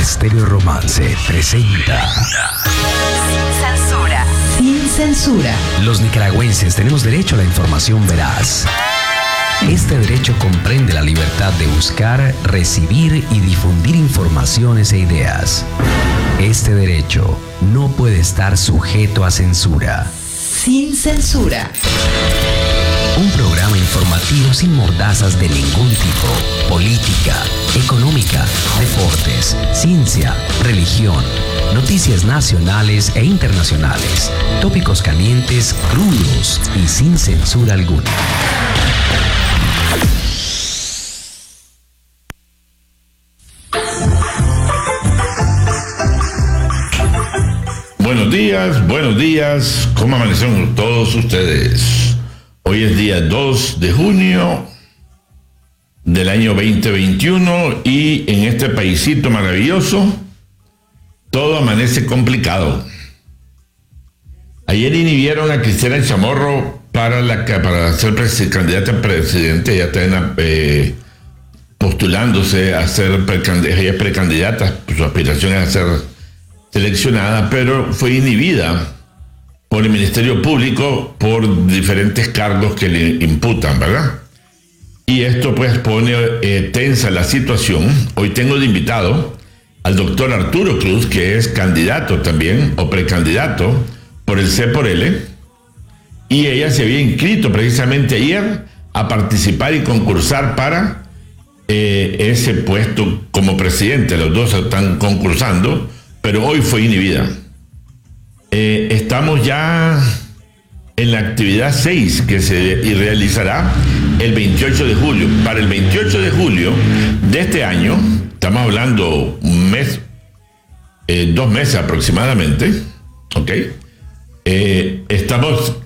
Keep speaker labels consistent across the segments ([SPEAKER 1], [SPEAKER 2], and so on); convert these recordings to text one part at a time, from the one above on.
[SPEAKER 1] Estéreo Romance presenta.
[SPEAKER 2] Sin censura. Sin censura.
[SPEAKER 1] Los nicaragüenses tenemos derecho a la información veraz. Este derecho comprende la libertad de buscar, recibir y difundir informaciones e ideas. Este derecho no puede estar sujeto a censura.
[SPEAKER 2] Sin censura.
[SPEAKER 1] Un programa informativo sin mordazas de ningún tipo. Política, económica, deportes, ciencia, religión, noticias nacionales e internacionales, tópicos calientes, crudos y sin censura alguna.
[SPEAKER 3] Buenos días, buenos días. ¿Cómo amanecieron todos ustedes? Hoy es día 2 de junio del año 2021 y en este paisito maravilloso todo amanece complicado. Ayer inhibieron a Cristiana Chamorro para, para ser candidata a presidente, ya está eh, postulándose a ser precandidata, su aspiración es ser seleccionada, pero fue inhibida por el Ministerio Público por diferentes cargos que le imputan, ¿verdad? Y esto pues pone eh, tensa la situación. Hoy tengo de invitado al doctor Arturo Cruz, que es candidato también, o precandidato, por el C por L. Y ella se había inscrito precisamente ayer a participar y concursar para eh, ese puesto como presidente. Los dos están concursando pero hoy fue inhibida. Eh, estamos ya en la actividad 6 que se realizará el 28 de julio. Para el 28 de julio de este año, estamos hablando un mes, eh, dos meses aproximadamente, ¿ok? Eh, estamos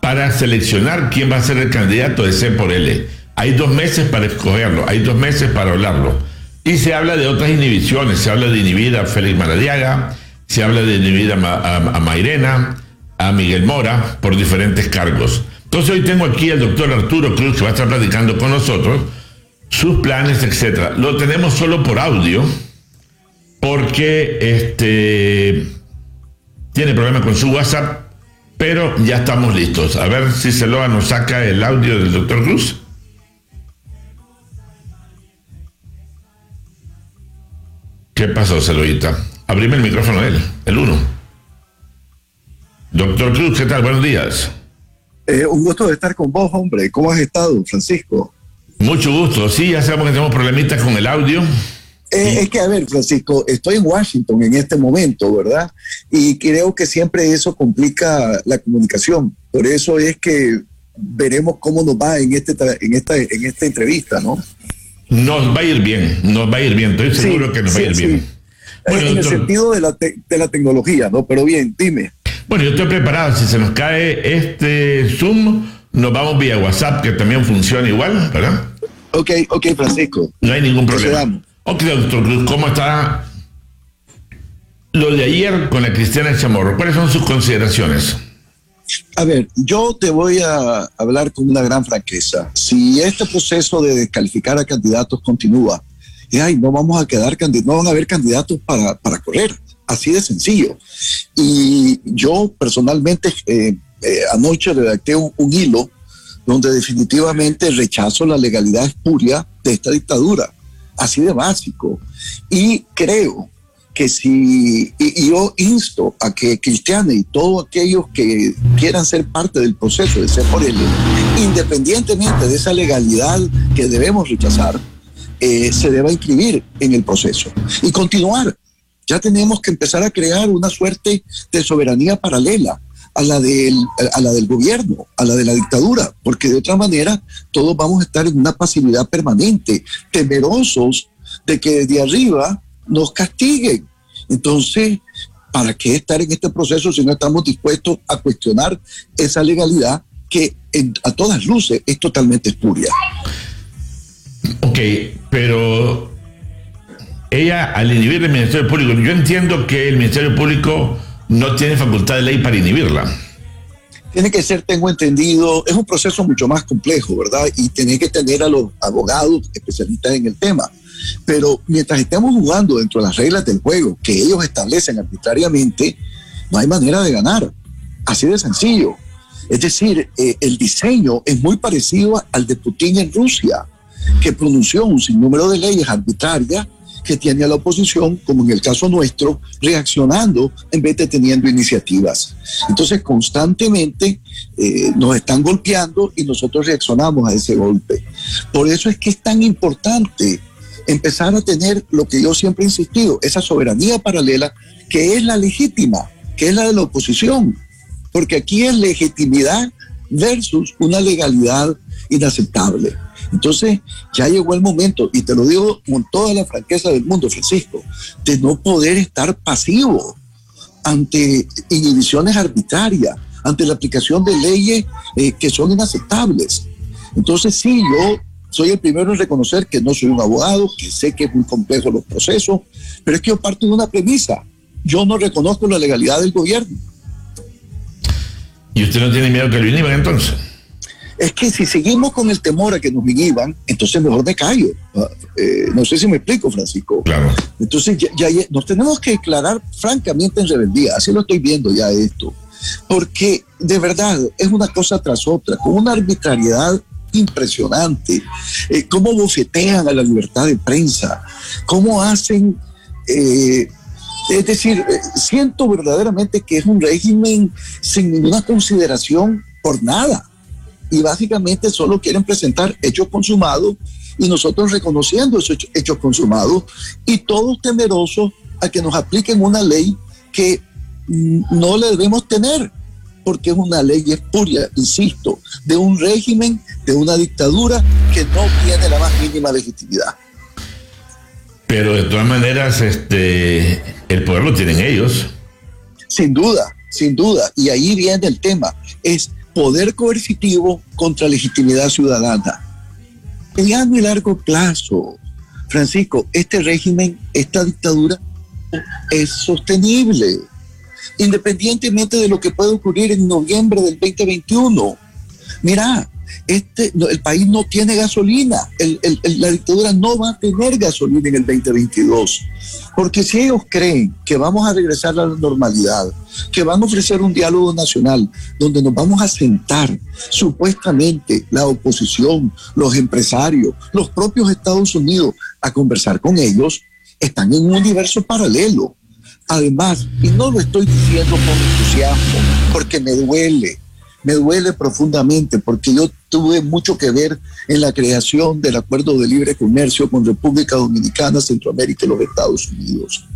[SPEAKER 3] para seleccionar quién va a ser el candidato de C por L. Hay dos meses para escogerlo, hay dos meses para hablarlo. Y se habla de otras inhibiciones, se habla de inhibir a Félix Maradiaga, se habla de inhibir a, a, Mairena, a Miguel Mora, por diferentes cargos. Entonces hoy tengo aquí al doctor Arturo Cruz que va a estar platicando con nosotros sus planes, etcétera. Lo tenemos solo por audio, porque este tiene problema con su WhatsApp, pero ya estamos listos. A ver si Celoa nos saca el audio del doctor Cruz. ¿Qué pasó, Celoita? Abrime el micrófono a él, el uno. Doctor Cruz, ¿qué tal? Buenos días.
[SPEAKER 4] Eh, un gusto de estar con vos, hombre. ¿Cómo has estado, Francisco?
[SPEAKER 3] Mucho gusto. Sí, ya sabemos que tenemos problemitas con el audio.
[SPEAKER 4] Eh, es que, a ver, Francisco, estoy en Washington en este momento, ¿verdad? Y creo que siempre eso complica la comunicación. Por eso es que veremos cómo nos va en, este, en, esta, en esta entrevista, ¿no?
[SPEAKER 3] Nos va a ir bien, nos va a ir bien, estoy seguro que nos va a ir bien.
[SPEAKER 4] Bueno, en el sentido de la, de la tecnología, ¿no? Pero bien, dime.
[SPEAKER 3] Bueno, yo estoy preparado. Si se nos cae este Zoom, nos vamos vía WhatsApp, que también funciona igual, ¿verdad?
[SPEAKER 4] Ok, ok, Francisco.
[SPEAKER 3] No hay ningún problema. Ok, doctor Cruz, ¿cómo está lo de ayer con la Cristiana Chamorro? ¿Cuáles son sus consideraciones?
[SPEAKER 4] A ver, yo te voy a hablar con una gran franqueza. Si este proceso de descalificar a candidatos continúa, y ay, no vamos a quedar no van a haber candidatos para, para correr, así de sencillo. Y yo personalmente eh, eh, anoche redacté un, hilo donde definitivamente rechazo la legalidad espuria de esta dictadura, así de básico. Y creo que si yo insto a que Cristiane y todos aquellos que quieran ser parte del proceso de ser por él, independientemente de esa legalidad que debemos rechazar, eh, se deba inscribir en el proceso y continuar. Ya tenemos que empezar a crear una suerte de soberanía paralela a la, del, a la del gobierno, a la de la dictadura, porque de otra manera todos vamos a estar en una pasividad permanente, temerosos de que desde arriba nos castiguen. Entonces, ¿para qué estar en este proceso si no estamos dispuestos a cuestionar esa legalidad que a todas luces es totalmente espuria?
[SPEAKER 3] Ok, pero ella al inhibir el Ministerio Público, yo entiendo que el Ministerio Público no tiene facultad de ley para inhibirla.
[SPEAKER 4] Tiene que ser, tengo entendido, es un proceso mucho más complejo, ¿verdad? Y tiene que tener a los abogados especialistas en el tema. Pero mientras estemos jugando dentro de las reglas del juego que ellos establecen arbitrariamente, no hay manera de ganar. Así de sencillo. Es decir, eh, el diseño es muy parecido al de Putin en Rusia, que pronunció un sinnúmero de leyes arbitrarias que tiene a la oposición, como en el caso nuestro, reaccionando en vez de teniendo iniciativas. Entonces, constantemente eh, nos están golpeando y nosotros reaccionamos a ese golpe. Por eso es que es tan importante empezar a tener lo que yo siempre he insistido, esa soberanía paralela que es la legítima, que es la de la oposición, porque aquí es legitimidad versus una legalidad inaceptable. Entonces ya llegó el momento, y te lo digo con toda la franqueza del mundo, Francisco, de no poder estar pasivo ante inhibiciones arbitrarias, ante la aplicación de leyes eh, que son inaceptables. Entonces sí, yo soy el primero en reconocer que no soy un abogado, que sé que es muy complejo los procesos, pero es que yo parto de una premisa. Yo no reconozco la legalidad del gobierno.
[SPEAKER 3] ¿Y usted no tiene miedo que lo inhiban entonces?
[SPEAKER 4] Es que si seguimos con el temor a que nos inhiban, entonces mejor me callo. Ah, eh, no sé si me explico, Francisco.
[SPEAKER 3] Claro.
[SPEAKER 4] Entonces ya, nos tenemos que declarar francamente en rebeldía. Así lo estoy viendo ya esto. Porque de verdad es una cosa tras otra, con una arbitrariedad impresionante. Eh, cómo bofetean a la libertad de prensa, cómo hacen... Eh, es decir, eh, siento verdaderamente que es un régimen sin ninguna consideración por nada. Y básicamente solo quieren presentar hechos consumados y nosotros reconociendo esos hechos consumados y todos temerosos a que nos apliquen una ley que mm, no le debemos tener, porque es una ley espuria, insisto, de un régimen, de una dictadura que no tiene la más mínima legitimidad.
[SPEAKER 3] Pero de todas maneras, este, el poder lo tienen ellos.
[SPEAKER 4] Sin duda, sin duda. Y ahí viene el tema. Es poder coercitivo contra legitimidad ciudadana. Mediano y largo plazo, Francisco, este régimen, esta dictadura es sostenible, independientemente de lo que pueda ocurrir en noviembre del 2021. Mira, este, el país no tiene gasolina, la dictadura no va a tener gasolina en el 2022, porque si ellos creen que vamos a regresar a la normalidad, que van a ofrecer un diálogo nacional donde nos vamos a sentar supuestamente la oposición, los empresarios, los propios Estados Unidos a conversar con ellos, están en un universo paralelo. Además, y no lo estoy diciendo con entusiasmo, porque me duele, me duele profundamente porque yo tuve mucho que ver en la creación del acuerdo de libre comercio con República Dominicana, Centroamérica y los Estados Unidos.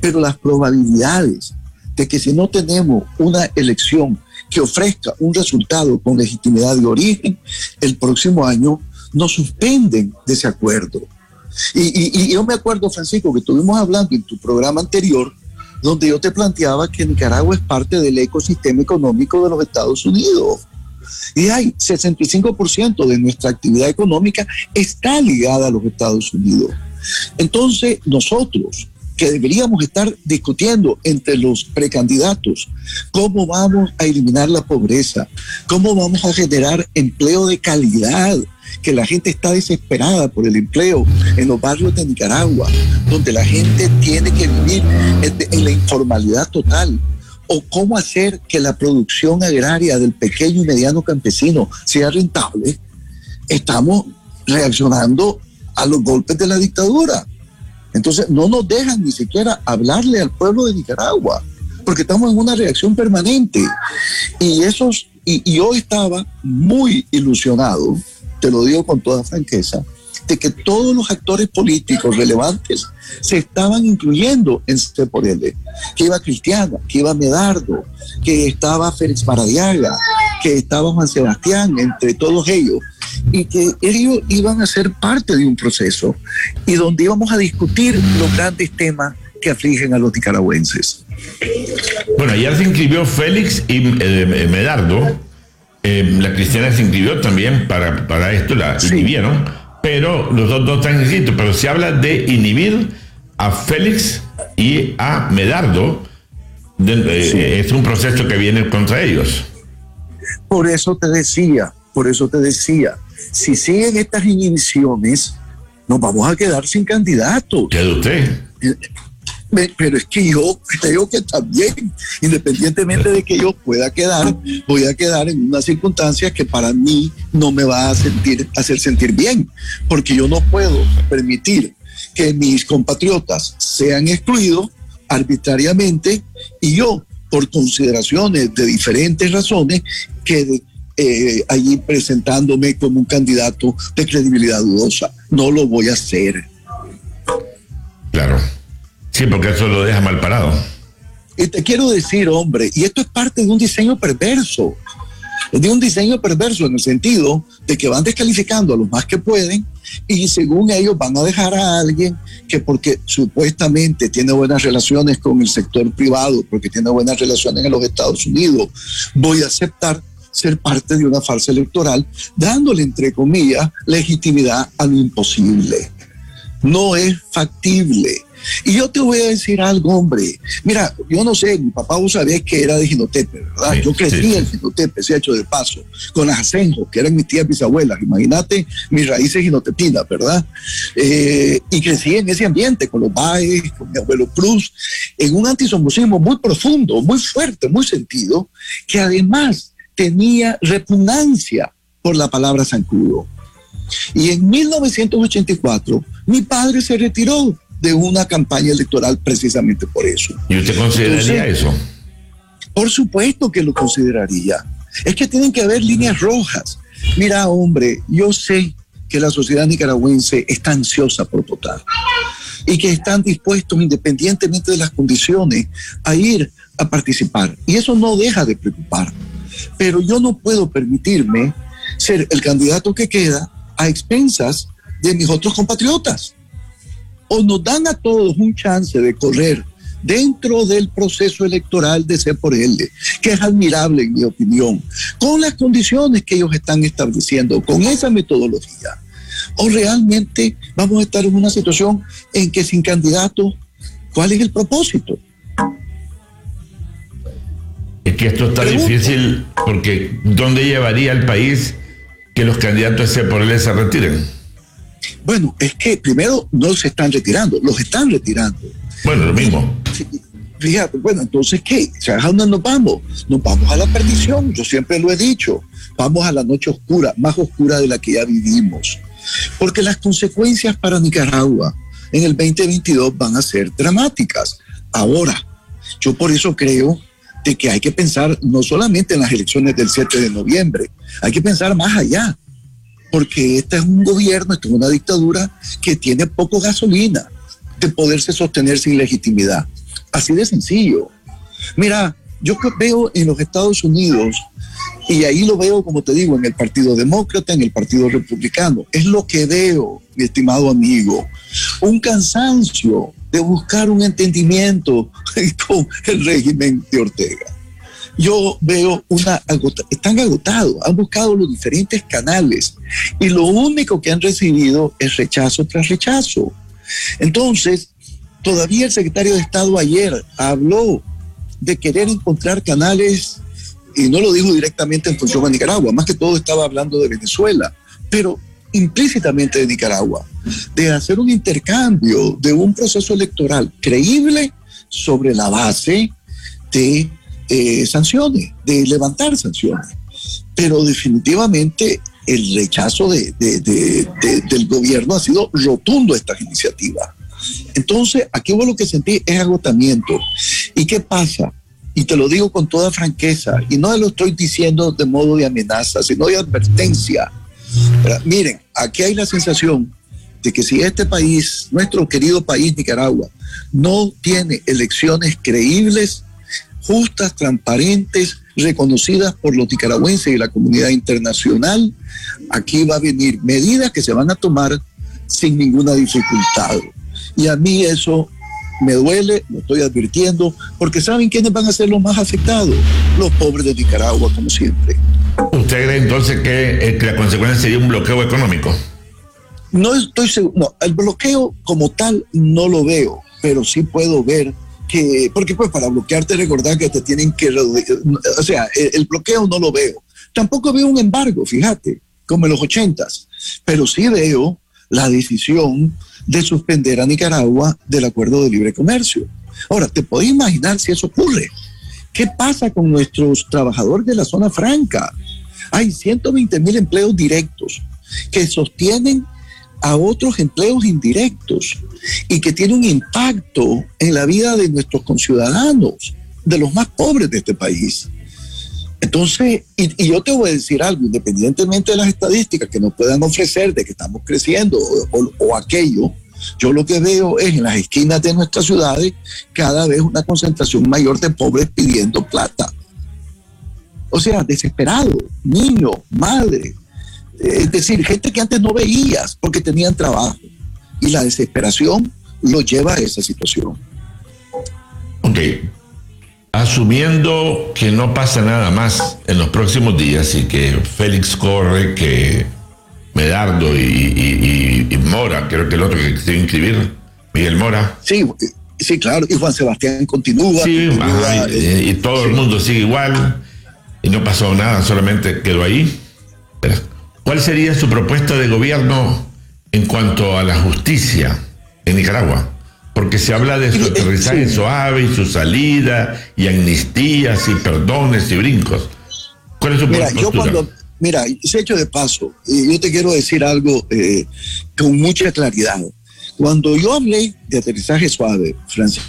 [SPEAKER 4] Pero las probabilidades de que si no tenemos una elección que ofrezca un resultado con legitimidad de origen, el próximo año nos suspenden de ese acuerdo. Y, yo me acuerdo, Francisco, que estuvimos hablando en tu programa anterior donde yo te planteaba que Nicaragua es parte del ecosistema económico de los Estados Unidos. Y hay 65% de nuestra actividad económica está ligada a los Estados Unidos. Entonces, nosotros que deberíamos estar discutiendo entre los precandidatos cómo vamos a eliminar la pobreza, cómo vamos a generar empleo de calidad, que la gente está desesperada por el empleo en los barrios de Nicaragua, donde la gente tiene que vivir en la informalidad total. O cómo hacer que la producción agraria del pequeño y mediano campesino sea rentable. Estamos reaccionando a los golpes de la dictadura. Entonces no nos dejan ni siquiera hablarle al pueblo de Nicaragua, porque estamos en una reacción permanente. Y, esos, y, y yo estaba muy ilusionado te lo digo con toda franqueza, de que todos los actores políticos relevantes se estaban incluyendo en C por L, que iba Cristiana, que iba Medardo, que estaba Félix Maradiaga, que estaba Juan Sebastián, entre todos ellos, y que ellos iban a ser parte de un proceso y donde íbamos a discutir los grandes temas que afligen a los nicaragüenses.
[SPEAKER 3] Bueno, ya se inscribió Félix y eh, Medardo eh, la cristiana se inscribió también para, para esto, la inhibieron, pero los dos no están inscritos. Pero se habla de inhibir a Félix y a Medardo. Eh, es un proceso que viene contra ellos.
[SPEAKER 4] Por eso te decía, por eso te decía, si siguen estas inhibiciones, nos vamos a quedar sin candidatos.
[SPEAKER 3] ¿Qué usted?
[SPEAKER 4] Pero es que yo creo que también, independientemente de que yo pueda quedar, voy a quedar en una circunstancia que para mí no me va a sentir, hacer sentir bien, porque yo no puedo permitir que mis compatriotas sean excluidos arbitrariamente y yo, por consideraciones de diferentes razones, quede eh, allí presentándome como un candidato de credibilidad dudosa. No lo voy a hacer.
[SPEAKER 3] Claro. Sí, porque eso lo deja mal parado.
[SPEAKER 4] Y te quiero decir, hombre, y esto es parte de un diseño perverso, de un diseño perverso en el sentido de que van descalificando a los más que pueden y según ellos van a dejar a alguien que porque supuestamente tiene buenas relaciones con el sector privado, porque tiene buenas relaciones en los Estados Unidos, voy a aceptar ser parte de una farsa electoral, dándole, entre comillas, legitimidad a lo imposible. No es factible. Y yo te voy a decir algo, hombre. Mira, yo no sé, mi papá vos sabés que era de Ginotepe, ¿verdad? yo crecí en Ginotepe, se ha hecho de paso, con las Asenjo, que eran mis tías bisabuelas. Imagínate mis raíces ginotepinas, ¿verdad? Eh, y crecí en ese ambiente, con los Baez, con mi abuelo Cruz, en un antisomocismo muy profundo, muy fuerte, muy sentido, que además tenía repugnancia por la palabra zancudo. Y en 1984, mi padre se retiró de una campaña electoral precisamente por eso.
[SPEAKER 3] ¿Y usted consideraría eso?
[SPEAKER 4] Por supuesto que lo consideraría. Es que tienen que haber líneas rojas. Mira, hombre, yo sé que la sociedad nicaragüense está ansiosa por votar y que están dispuestos, independientemente de las condiciones, a ir a participar. Y eso no deja de preocupar. Pero yo no puedo permitirme ser el candidato que queda a expensas de mis otros compatriotas o nos dan a todos un chance de correr dentro del proceso electoral de C por L, que es admirable en mi opinión, con las condiciones que ellos están estableciendo, con esa metodología. O realmente vamos a estar en una situación en que sin candidato, ¿cuál es el propósito?
[SPEAKER 3] Es que esto está difícil porque ¿dónde llevaría el país que los candidatos de C por L se retiren?
[SPEAKER 4] Bueno, es que primero no se están retirando, los están retirando.
[SPEAKER 3] Bueno, lo mismo.
[SPEAKER 4] Fíjate, bueno, entonces, ¿qué? ¿A dónde nos vamos? Nos vamos a la perdición, yo siempre lo he dicho. Vamos a la noche oscura, más oscura de la que ya vivimos. Porque las consecuencias para Nicaragua en el 2022 van a ser dramáticas. Ahora, yo por eso creo de que hay que pensar no solamente en las elecciones del 7 de noviembre, hay que pensar más allá porque este es un gobierno, esta es una dictadura que tiene poco gasolina de poderse sostener sin legitimidad. Así de sencillo. Mira, yo veo en los Estados Unidos, y ahí lo veo, como te digo, en el Partido Demócrata, en el Partido Republicano, es lo que veo, mi estimado amigo, un cansancio de buscar un entendimiento con el régimen de Ortega yo veo una están agotados, han buscado los diferentes canales y lo único que han recibido es rechazo tras rechazo. Entonces, todavía el secretario de Estado ayer habló de querer encontrar canales, y no lo dijo directamente en función a Nicaragua, más que todo estaba hablando de Venezuela, pero implícitamente de Nicaragua, de hacer un intercambio de un proceso electoral creíble sobre la base de eh, sanciones, de levantar sanciones. Pero definitivamente el rechazo de, del gobierno ha sido rotundo a estas iniciativas. Entonces, aquí vos lo que sentí es agotamiento. ¿Y qué pasa? Y te lo digo con toda franqueza, y no lo estoy diciendo de modo de amenaza, sino de advertencia. miren, aquí hay la sensación de que si este país, nuestro querido país Nicaragua, no tiene elecciones creíbles, justas, transparentes, reconocidas por los nicaragüenses y la comunidad internacional, aquí va a venir medidas que se van a tomar sin ninguna dificultad. Y a mí eso me duele, lo estoy advirtiendo, porque ¿saben quiénes van a ser los más afectados? Los pobres de Nicaragua, como siempre.
[SPEAKER 3] ¿Usted cree entonces que, eh, que la consecuencia sería un bloqueo económico?
[SPEAKER 4] No estoy seguro, no, el bloqueo como tal no lo veo, pero sí puedo ver porque pues para bloquearte recordar que te tienen que, o sea, el, bloqueo no lo veo, Tampoco veo un embargo, fíjate, como en los ochentas, pero sí veo la decisión de suspender a Nicaragua del acuerdo de libre comercio. Ahora, ¿te podés imaginar si eso ocurre? ¿Qué pasa con nuestros trabajadores de la zona franca? Hay 120 mil empleos directos que sostienen a otros empleos indirectos y que tienen un impacto en la vida de nuestros conciudadanos, de los más pobres de este país. Entonces, y, yo te voy a decir algo, independientemente de las estadísticas que nos puedan ofrecer de que estamos creciendo o, aquello, yo lo que veo es en las esquinas de nuestras ciudades cada vez una concentración mayor de pobres pidiendo plata. O sea, desesperado, niño, madre. Es decir, gente que antes no veías porque tenían trabajo. Y la desesperación lo lleva a esa situación.
[SPEAKER 3] Ok, asumiendo que no pasa nada más en los próximos días y que Félix corre, que Medardo y, Mora, creo que el otro que quiere inscribir, Miguel Mora.
[SPEAKER 4] Sí, sí, claro, y Juan Sebastián continúa.
[SPEAKER 3] Sí, y, todo el mundo sigue igual y no pasó nada, solamente quedó ahí. ¿Cuál sería su propuesta de gobierno en cuanto a la justicia en Nicaragua? porque se habla de su aterrizaje suave y su salida y amnistías y perdones y brincos. ¿Cuál es su
[SPEAKER 4] mira, yo cuando, mira, se hecho de paso, yo te quiero decir algo eh, con mucha claridad. Cuando yo hablé de aterrizaje suave, Francisco,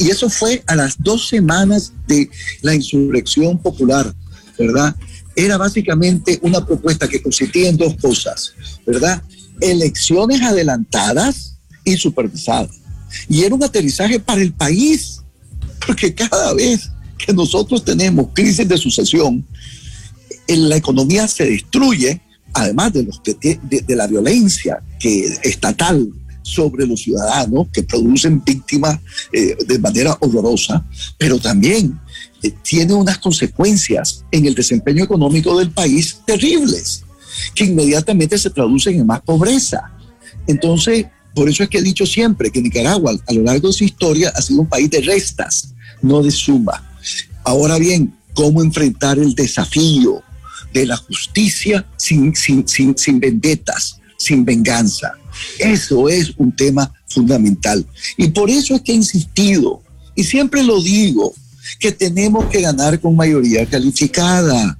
[SPEAKER 4] y eso fue a las dos semanas de la insurrección popular, ¿verdad? Era básicamente una propuesta que consistía en dos cosas, ¿verdad? Elecciones adelantadas y supervisadas. Y era un aterrizaje para el país, porque cada vez que nosotros tenemos crisis de sucesión, en la economía se destruye, además de, los de, la violencia que, estatal sobre los ciudadanos que producen víctimas eh, de manera horrorosa, pero también eh, tiene unas consecuencias en el desempeño económico del país terribles, que inmediatamente se traducen en más pobreza. Entonces, por eso es que he dicho siempre que Nicaragua a lo largo de su historia ha sido un país de restas, no de suma. Ahora bien, ¿cómo enfrentar el desafío de la justicia sin, sin, sin, sin vendetas, sin venganza? Eso es un tema fundamental. Y por eso es que he insistido, y siempre lo digo, que tenemos que ganar con mayoría calificada.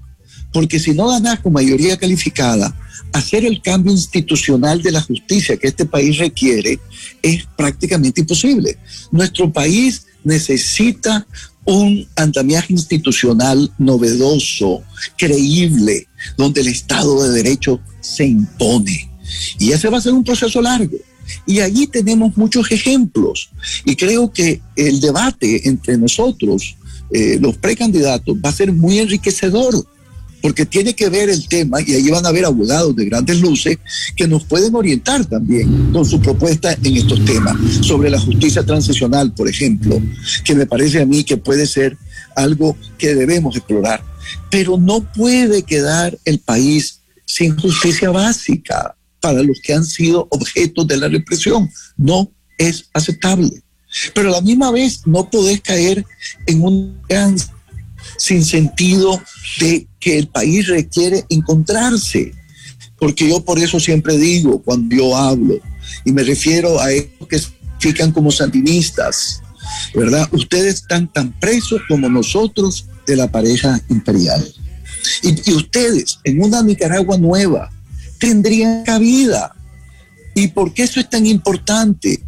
[SPEAKER 4] Porque si no ganas con mayoría calificada, hacer el cambio institucional de la justicia que este país requiere es prácticamente imposible. Nuestro país necesita un andamiaje institucional novedoso, creíble, donde el Estado de Derecho se impone. Y ese va a ser un proceso largo. Y allí tenemos muchos ejemplos. Y creo que el debate entre nosotros, eh, los precandidatos, va a ser muy enriquecedor porque tiene que ver el tema, y ahí van a haber abogados de grandes luces que nos pueden orientar también con su propuesta en estos temas, sobre la justicia transicional, por ejemplo, que me parece a mí que puede ser algo que debemos explorar. Pero no puede quedar el país sin justicia básica para los que han sido objetos de la represión. No es aceptable. Pero a la misma vez no podés caer en un sin sentido de que el país requiere encontrarse. Porque yo por eso siempre digo cuando yo hablo, y me refiero a ellos que fican como sandinistas, ¿verdad? Ustedes están tan presos como nosotros de la pareja imperial. Y, y ustedes en una Nicaragua nueva tendrían cabida. ¿Y por qué eso es tan importante?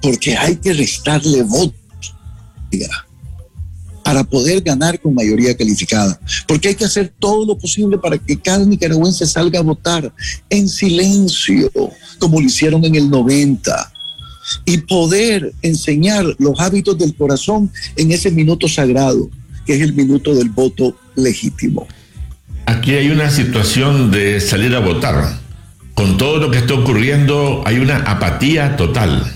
[SPEAKER 4] Porque hay que restarle votos para poder ganar con mayoría calificada. Porque hay que hacer todo lo posible para que cada nicaragüense salga a votar en silencio, como lo hicieron en el 90 y poder enseñar los hábitos del corazón en ese minuto sagrado, que es el minuto del voto legítimo.
[SPEAKER 3] Aquí hay una situación de salir a votar. Con todo lo que está ocurriendo hay una apatía total.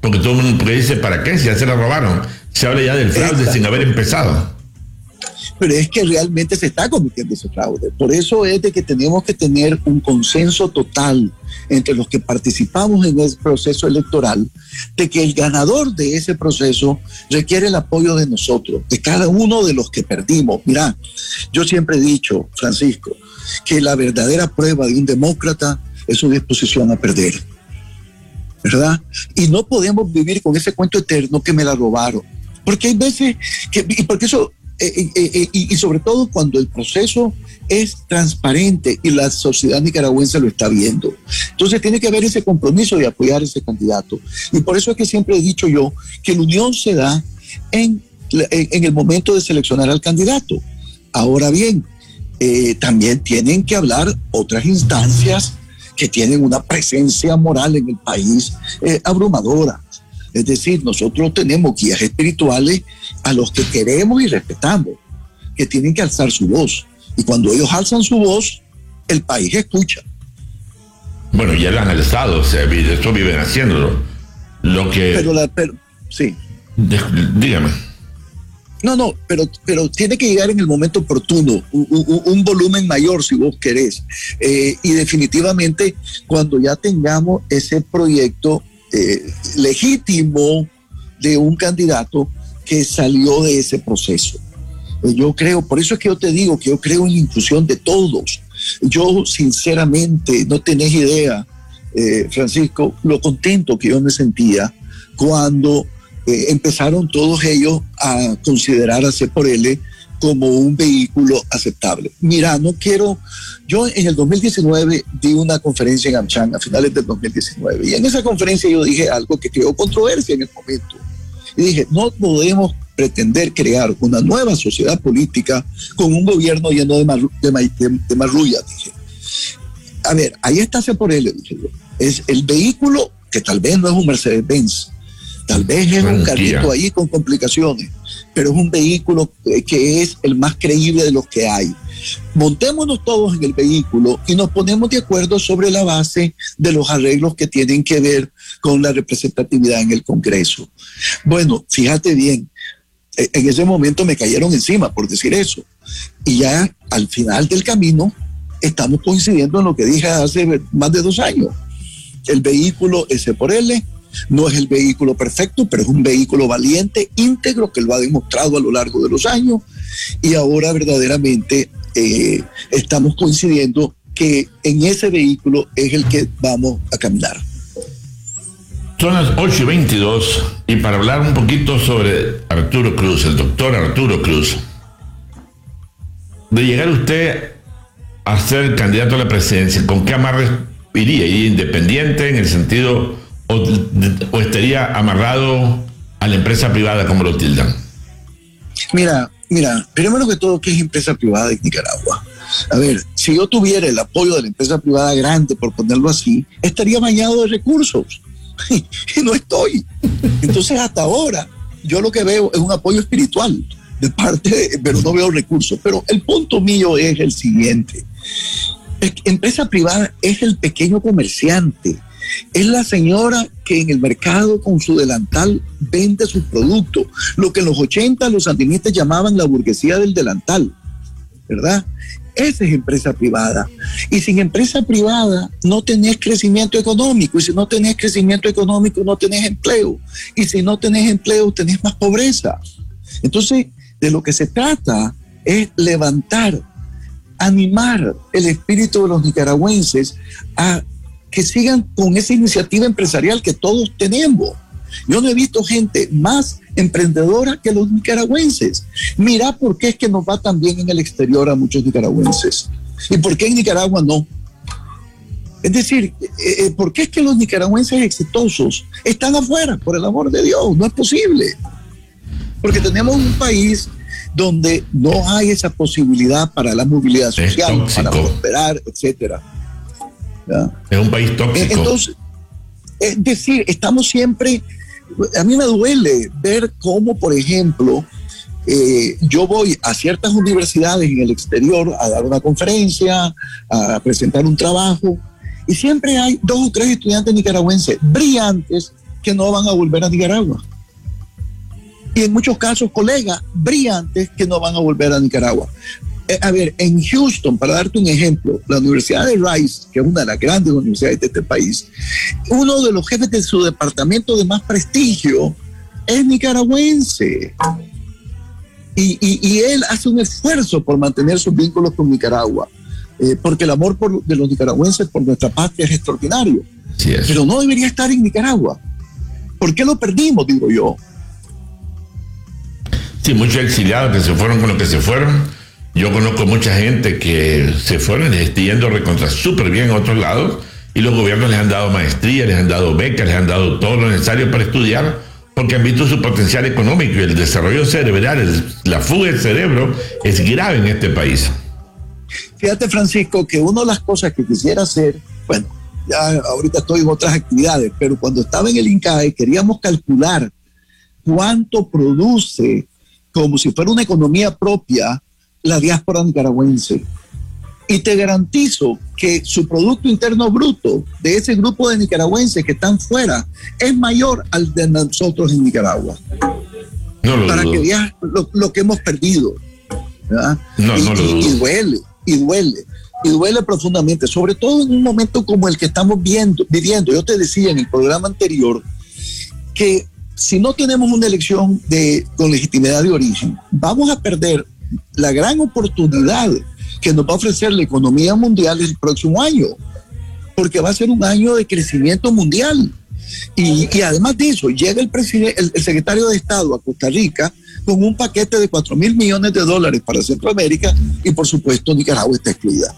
[SPEAKER 3] Porque todo el mundo dice, ¿para qué? Si ya se la robaron. Se habla ya del fraude sin haber empezado.
[SPEAKER 4] Pero es que realmente se está cometiendo ese fraude. Por eso es de que tenemos que tener un consenso total entre los que participamos en ese proceso electoral, de que el ganador de ese proceso requiere el apoyo de nosotros, de cada uno de los que perdimos. Mira, yo siempre he dicho, Francisco, que la verdadera prueba de un demócrata es su disposición a perder. ¿Verdad? Y no podemos vivir con ese cuento eterno que me la robaron. Porque hay veces que, y porque eso eh, eh, eh, y, sobre todo cuando el proceso es transparente y la sociedad nicaragüense lo está viendo. Entonces tiene que haber ese compromiso de apoyar ese candidato. Y por eso es que siempre he dicho yo que la unión se da en, en el momento de seleccionar al candidato. Ahora bien, también tienen que hablar otras instancias que tienen una presencia moral en el país abrumadora. Es decir, nosotros tenemos guías espirituales a los que queremos y respetamos, que tienen que alzar su voz. Y cuando ellos alzan su voz, el país escucha.
[SPEAKER 3] Bueno, ya lo han alzado, o sea, esto viven haciéndolo. Lo que.
[SPEAKER 4] Pero, la, pero sí.
[SPEAKER 3] dígame.
[SPEAKER 4] No, no, pero, pero tiene que llegar en el momento oportuno, un, volumen mayor si vos querés. Eh, y definitivamente cuando ya tengamos ese proyecto eh, legítimo de un candidato que salió de ese proceso. Eh, yo creo, por eso es que yo te digo que yo creo en la inclusión de todos. Yo sinceramente no tenés idea, eh, Francisco, lo contento que yo me sentía cuando empezaron todos ellos a considerar a él como un vehículo aceptable. Mira, no quiero, yo en el 2019 di una conferencia en Amchang a finales del 2019 y en esa conferencia yo dije algo que creó controversia en el momento. Y dije, no podemos pretender crear una nueva sociedad política con un gobierno lleno de, de, marrulla, dije. A ver, ahí está él, dije yo. Es el vehículo que tal vez no es un Mercedes-Benz, tal vez es un carrito ahí con complicaciones, pero es un vehículo que es el más creíble de los que hay. Montémonos todos en el vehículo y nos ponemos de acuerdo sobre la base de los arreglos que tienen que ver con la representatividad en el Congreso. Bueno, fíjate bien, e, en ese momento me cayeron encima por decir eso. Y ya al final del camino estamos coincidiendo en lo que dije hace más de dos años. El vehículo S por L no es el vehículo perfecto, pero es un vehículo valiente, íntegro, que lo ha demostrado a lo largo de los años. Y ahora verdaderamente eh, estamos coincidiendo que en ese vehículo es el que vamos a caminar.
[SPEAKER 3] Son las 8 y 22 y para hablar un poquito sobre Arturo Cruz, el doctor Arturo Cruz, de llegar usted a ser candidato a la presidencia, ¿con qué amarre iría? ¿Iría independiente en el sentido o, estaría amarrado a la empresa privada como lo tildan?
[SPEAKER 4] Mira, mira, primero que todo, ¿qué es empresa privada en Nicaragua? A ver, si yo tuviera el apoyo de la empresa privada grande, por ponerlo así, estaría bañado de recursos. y no estoy. Entonces, hasta ahora, yo lo que veo es un apoyo espiritual de parte, pero no veo recursos. Pero el punto mío es el siguiente. Empresa privada es el pequeño comerciante, es la señora que en el mercado con su delantal vende sus productos, lo que en los 80 los sandinistas llamaban la burguesía del delantal, ¿verdad? Esa es empresa privada. Y sin empresa privada no tenés crecimiento económico. Y si no tenés crecimiento económico, no tenés empleo. Y si no tenés empleo, tenés más pobreza. Entonces, de lo que se trata es levantar, animar el espíritu de los nicaragüenses a que sigan con esa iniciativa empresarial que todos tenemos. Yo no he visto gente más emprendedora que los nicaragüenses. Mira por qué es que nos va tan bien en el exterior a muchos nicaragüenses. ¿Y por qué en Nicaragua no? Es decir, eh, eh, ¿por qué es que los nicaragüenses exitosos están afuera? Por el amor de Dios, no es posible. Porque tenemos un país donde no hay esa posibilidad para la movilidad social, para prosperar, etcétera.
[SPEAKER 3] Es un país tóxico.
[SPEAKER 4] Entonces, es decir, estamos siempre, a mí me duele ver cómo, por ejemplo, eh, yo voy a ciertas universidades en el exterior a dar una conferencia, a presentar un trabajo, y siempre hay dos o tres estudiantes nicaragüenses brillantes que no van a volver a Nicaragua. y en muchos casos colegas brillantes que no van a volver a Nicaragua. Eh, a ver, en Houston, para darte un ejemplo, la Universidad de Rice, que es una de las grandes universidades de este país, uno de los jefes de su departamento de más prestigio es nicaragüense. Y, él hace un esfuerzo por mantener sus vínculos con Nicaragua, eh, porque el amor de los nicaragüenses por nuestra patria es extraordinario. Pero no debería estar en Nicaragua. ¿Por qué lo perdimos, digo yo?
[SPEAKER 3] Sí, muchos exiliados que se fueron con lo que se fueron. Yo conozco mucha gente que se fueron yendo recontra súper bien a otros lados y los gobiernos les han dado maestría, les han dado becas, les han dado todo lo necesario para estudiar porque han visto su potencial económico y el desarrollo cerebral, la fuga del cerebro es grave en este país.
[SPEAKER 4] Fíjate, Francisco, que una de las cosas que quisiera hacer, bueno, ya ahorita estoy en otras actividades, pero cuando estaba en el INCAE queríamos calcular cuánto produce como si fuera una economía propia la diáspora nicaragüense. Y te garantizo que su Producto Interno Bruto de ese grupo de nicaragüenses que están fuera es mayor al de nosotros en Nicaragua. Para que veas lo, que hemos perdido. y, y, duele, y duele, y duele profundamente, sobre todo en un momento como el que estamos viendo, viviendo. Yo te decía en el programa anterior que si no tenemos una elección de, con legitimidad de origen, vamos a perder la gran oportunidad que nos va a ofrecer la economía mundial el próximo año, porque va a ser un año de crecimiento mundial. Y, además de eso, llega el, presidente, el, secretario de Estado a Costa Rica con un paquete de 4 mil millones de dólares para Centroamérica y por supuesto Nicaragua está excluida.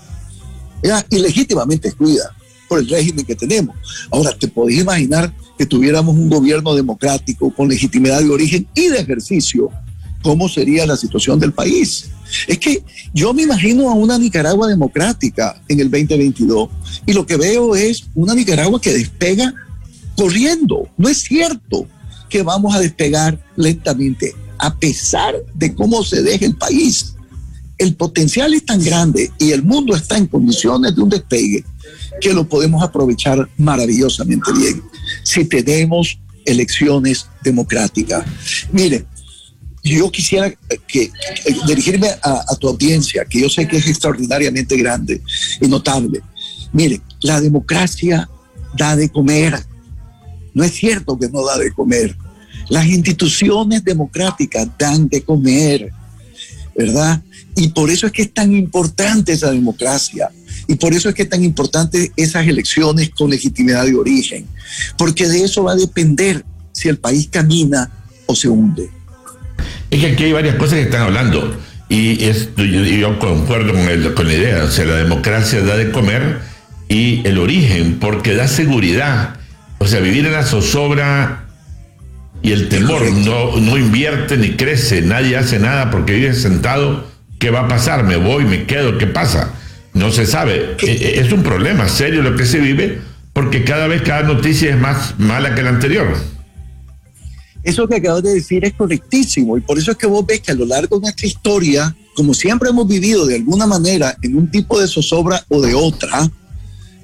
[SPEAKER 4] Ya, ilegítimamente excluida por el régimen que tenemos. Ahora, ¿te podés imaginar que tuviéramos un gobierno democrático con legitimidad de origen y de ejercicio? ¿Cómo sería la situación del país? Es que yo me imagino a una Nicaragua democrática en el 2022 y lo que veo es una Nicaragua que despega corriendo. No es cierto que vamos a despegar lentamente, a pesar de cómo se deje el país. El potencial es tan grande y el mundo está en condiciones de un despegue que lo podemos aprovechar maravillosamente bien si tenemos elecciones democráticas. Mire, yo quisiera que, dirigirme a, tu audiencia, que yo sé que es extraordinariamente grande y notable. Mire, la democracia da de comer. No es cierto que no da de comer. Las instituciones democráticas dan de comer, ¿verdad? Y por eso es que es tan importante esa democracia. Y por eso es que es tan importante esas elecciones con legitimidad de origen. Porque de eso va a depender si el país camina o se hunde.
[SPEAKER 3] Es que aquí hay varias cosas que están hablando y esto, yo, concuerdo con, con la idea, o sea, la democracia da de comer y el origen, porque da seguridad. O sea, vivir en la zozobra y el temor no, no invierte ni crece, nadie hace nada porque vive sentado. ¿Qué va a pasar? ¿Me voy? ¿Me quedo? ¿Qué pasa? No se sabe. E, e, es un problema serio lo que se vive porque cada vez cada noticia es más mala que la anterior.
[SPEAKER 4] Eso que acabas de decir es correctísimo y por eso es que vos ves que a lo largo de nuestra historia, como siempre hemos vivido de alguna manera en un tipo de zozobra o de otra,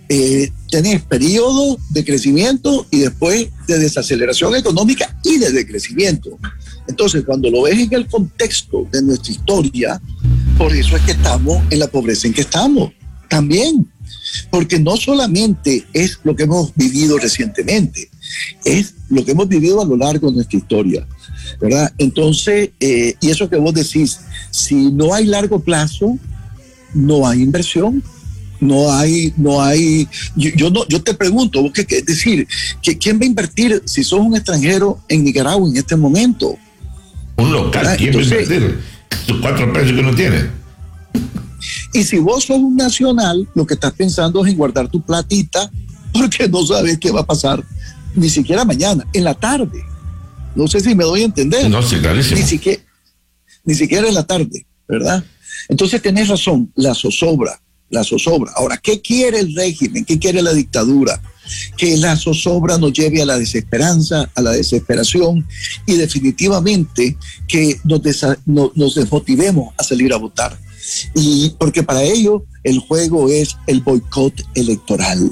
[SPEAKER 4] eh, tenés periodos de crecimiento y después de desaceleración económica y de decrecimiento. Entonces, cuando lo ves en el contexto de nuestra historia, por eso es que estamos en la pobreza en que estamos. También, porque no solamente es lo que hemos vivido recientemente, es lo que hemos vivido a lo largo de nuestra historia, ¿verdad? Entonces, eh, y eso que vos decís, si no hay largo plazo, no hay inversión, no hay, no hay, yo, no, yo te pregunto, ¿vos qué, es decir? que ¿Quién va a invertir si sos un extranjero en Nicaragua en este momento?
[SPEAKER 3] Un local, ¿quién va a invertir? Los cuatro pesos que uno tiene.
[SPEAKER 4] Y si vos sos un nacional, lo que estás pensando es en guardar tu platita porque no sabes qué va a pasar ni siquiera mañana, en la tarde. No sé si me doy a entender.
[SPEAKER 3] No, sí, clarísimo.
[SPEAKER 4] Ni siquiera, ni siquiera en la tarde, ¿verdad? Entonces tenés razón, la zozobra, la zozobra. Ahora, ¿qué quiere el régimen? ¿Qué quiere la dictadura? Que la zozobra nos lleve a la desesperanza, a la desesperación y definitivamente que nos, nos desmotivemos a salir a votar. Y porque para ello el juego es el boicot electoral,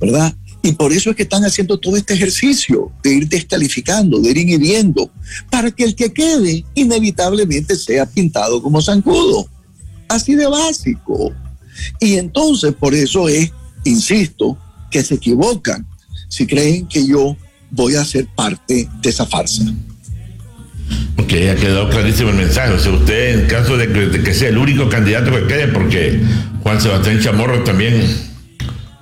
[SPEAKER 4] ¿verdad? Y por eso es que están haciendo todo este ejercicio de ir descalificando, de ir inhibiendo, para que el que quede inevitablemente sea pintado como zancudo. Así de básico. Y entonces por eso es, insisto, que se equivocan si creen que yo voy a ser parte de esa farsa.
[SPEAKER 3] Ok, ha quedado clarísimo el mensaje. O sea, usted, en caso de que, sea el único candidato que quede, porque Juan Sebastián Chamorro también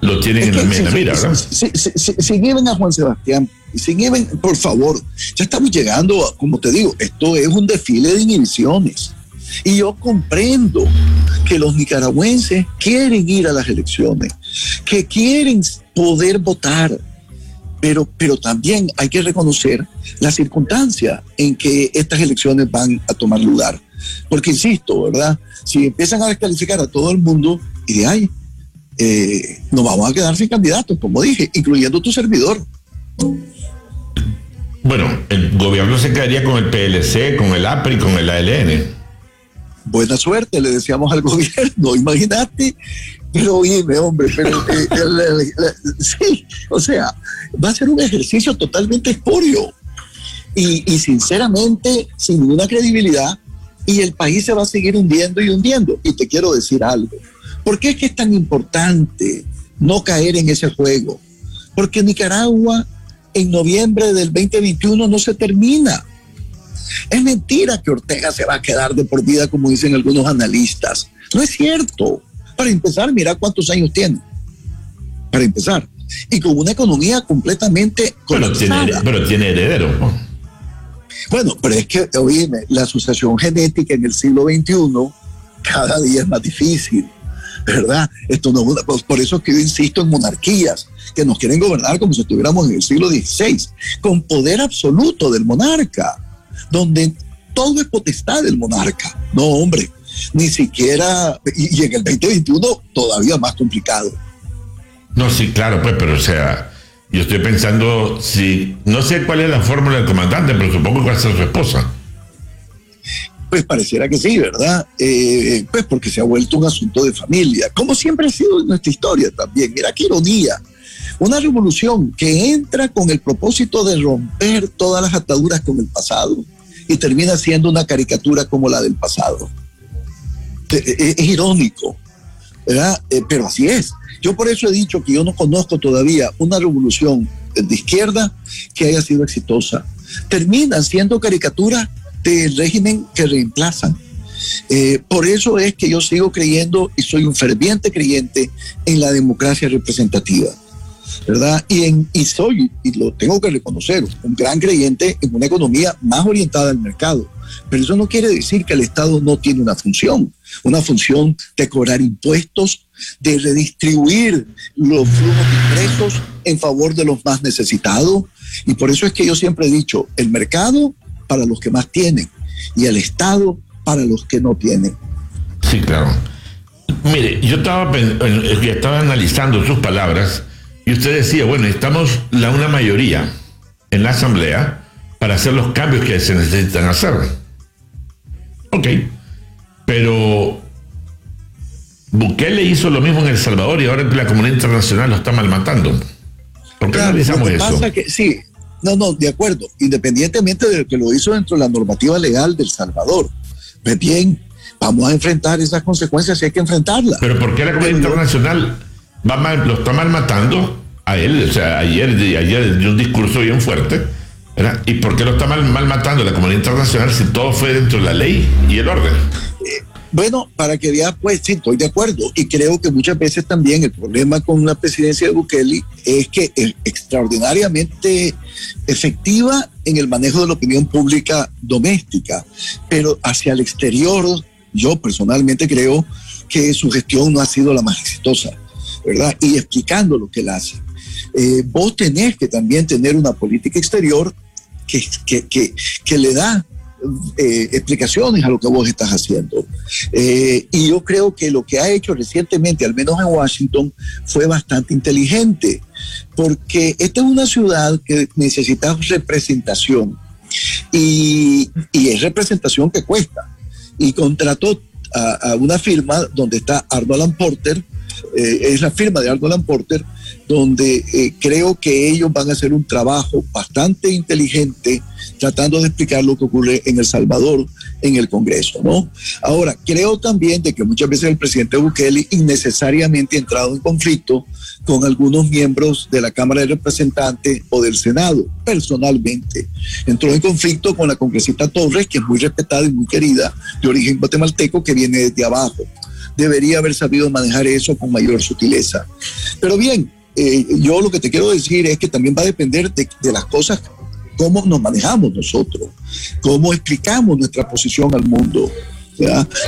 [SPEAKER 3] lo tienen en la, mira, ¿verdad?
[SPEAKER 4] Si, si, a Juan Sebastián, si por favor, ya estamos llegando, como te digo, esto es un desfile de inhibiciones. Y yo comprendo que los nicaragüenses quieren ir a las elecciones, que quieren poder votar, pero, pero también hay que reconocer la circunstancia en que estas elecciones van a tomar lugar. Porque, insisto, ¿verdad? Si empiezan a descalificar a todo el mundo y de ahí, eh, nos vamos a quedar sin candidatos, como dije, incluyendo tu servidor.
[SPEAKER 3] Bueno, el gobierno se quedaría con el PLC, con el APRI, con el ALN
[SPEAKER 4] buena suerte, le decíamos al gobierno, imagínate, pero oíme, hombre, pero eh, sí, o sea, va a ser un ejercicio totalmente espurio y, y sinceramente sin ninguna credibilidad y el país se va a seguir hundiendo y hundiendo. Y te quiero decir algo, ¿por qué es que es tan importante no caer en ese juego? Porque Nicaragua en noviembre del 2021 no se termina. Es mentira que Ortega se va a quedar de por vida, como dicen algunos analistas. No es cierto. Para empezar, mira cuántos años tiene. Para empezar. Y con una economía completamente
[SPEAKER 3] pero tiene, pero tiene heredero.
[SPEAKER 4] Bueno, pero es que, oíme, la asociación genética en el siglo XXI cada día es más difícil, ¿verdad? Esto no, por eso es que yo insisto en monarquías, que nos quieren gobernar como si estuviéramos en el siglo XVI, con poder absoluto del monarca donde todo es potestad del monarca. No, hombre, ni siquiera, y, en el 2021 todavía más complicado.
[SPEAKER 3] No, sí, claro, pues, pero o sea, yo estoy pensando si, no sé cuál es la fórmula del comandante, pero supongo que va a ser su esposa.
[SPEAKER 4] Pues pareciera que sí, ¿verdad? Eh, pues porque se ha vuelto un asunto de familia, como siempre ha sido en nuestra historia también. Mira qué ironía. Una revolución que entra con el propósito de romper todas las ataduras con el pasado, y termina siendo una caricatura como la del pasado. Eh, eh, es, irónico, ¿verdad? Eh, pero así es. Yo por eso he dicho que yo no conozco todavía una revolución de izquierda que haya sido exitosa. Terminan siendo caricaturas del régimen que reemplazan. por eso es que yo sigo creyendo y soy un ferviente creyente en la democracia representativa. ¿verdad? Y, en, y soy, y lo tengo que reconocer, un gran creyente en una economía más orientada al mercado. Pero eso no quiere decir que el Estado no tiene una función, una función de cobrar impuestos, de redistribuir los flujos de ingresos en favor de los más necesitados. Y por eso es que yo siempre he dicho, el mercado para los que más tienen y el Estado para los que no tienen.
[SPEAKER 3] Sí, claro. Mire, yo estaba, estaba analizando sus palabras y usted decía, bueno, estamos la una mayoría en la Asamblea para hacer los cambios que se necesitan hacer. Ok, pero Bukele hizo lo mismo en El Salvador y ahora la comunidad internacional lo está malmatando. ¿Por qué analizamos eso?
[SPEAKER 4] sí, no, no, de acuerdo, independientemente de que lo hizo dentro de la normativa legal del Salvador. Pues bien, vamos a enfrentar esas consecuencias y hay que enfrentarlas.
[SPEAKER 3] Pero ¿por qué la comunidad internacional va mal, lo está mal matando? a él. O sea, ayer, ayer dio un discurso bien fuerte. ¿Y por qué lo está mal, mal matando la comunidad internacional si todo fue dentro de la ley y el orden?
[SPEAKER 4] Eh, bueno, para que vea, pues sí, estoy de acuerdo. Y creo que muchas veces también el problema con la presidencia de Bukele es que es extraordinariamente efectiva en el manejo de la opinión pública doméstica, pero hacia el exterior, yo personalmente creo que su gestión no ha sido la más exitosa, ¿verdad? Y explicando lo que él hace. Eh, vos tenés que también tener una política exterior que, que, que, le da eh, explicaciones a lo que vos estás haciendo. Eh, y yo creo que lo que ha hecho recientemente, al menos en Washington, fue bastante inteligente, porque esta es una ciudad que necesita representación y, y es representación que cuesta. Y contrató a, una firma donde está Arnold Porter, es la firma de Arnold Porter, donde eh, creo que ellos van a hacer un trabajo bastante inteligente tratando de explicar lo que ocurre en El Salvador en el Congreso, ¿no? Ahora, creo también de que muchas veces el presidente Bukele innecesariamente ha entrado en conflicto con algunos miembros de la Cámara de Representantes o del Senado, personalmente. Entró en conflicto con la congresista Torres, que es muy respetada y muy querida, de origen guatemalteco, que viene desde abajo. Debería haber sabido manejar eso con mayor sutileza. Pero bien, eh, yo lo que te quiero decir es que también va a depender de, las cosas, cómo nos manejamos nosotros, cómo explicamos nuestra posición al mundo.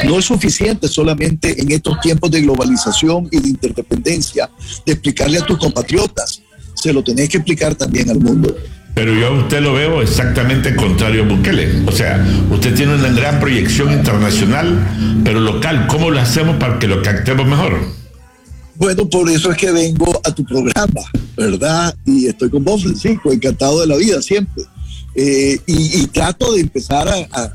[SPEAKER 4] No es suficiente solamente en estos tiempos de globalización y de interdependencia de explicarle a tus compatriotas, se lo tenés que explicar también al mundo.
[SPEAKER 3] Pero yo a usted lo veo exactamente contrario a Bukele. O sea, usted tiene una gran proyección internacional, pero local. ¿Cómo lo hacemos para que lo captemos mejor?
[SPEAKER 4] Bueno, por eso es que vengo a tu programa, ¿verdad? Y estoy con vos, Francisco, encantado de la vida siempre. Eh, y, trato de empezar a,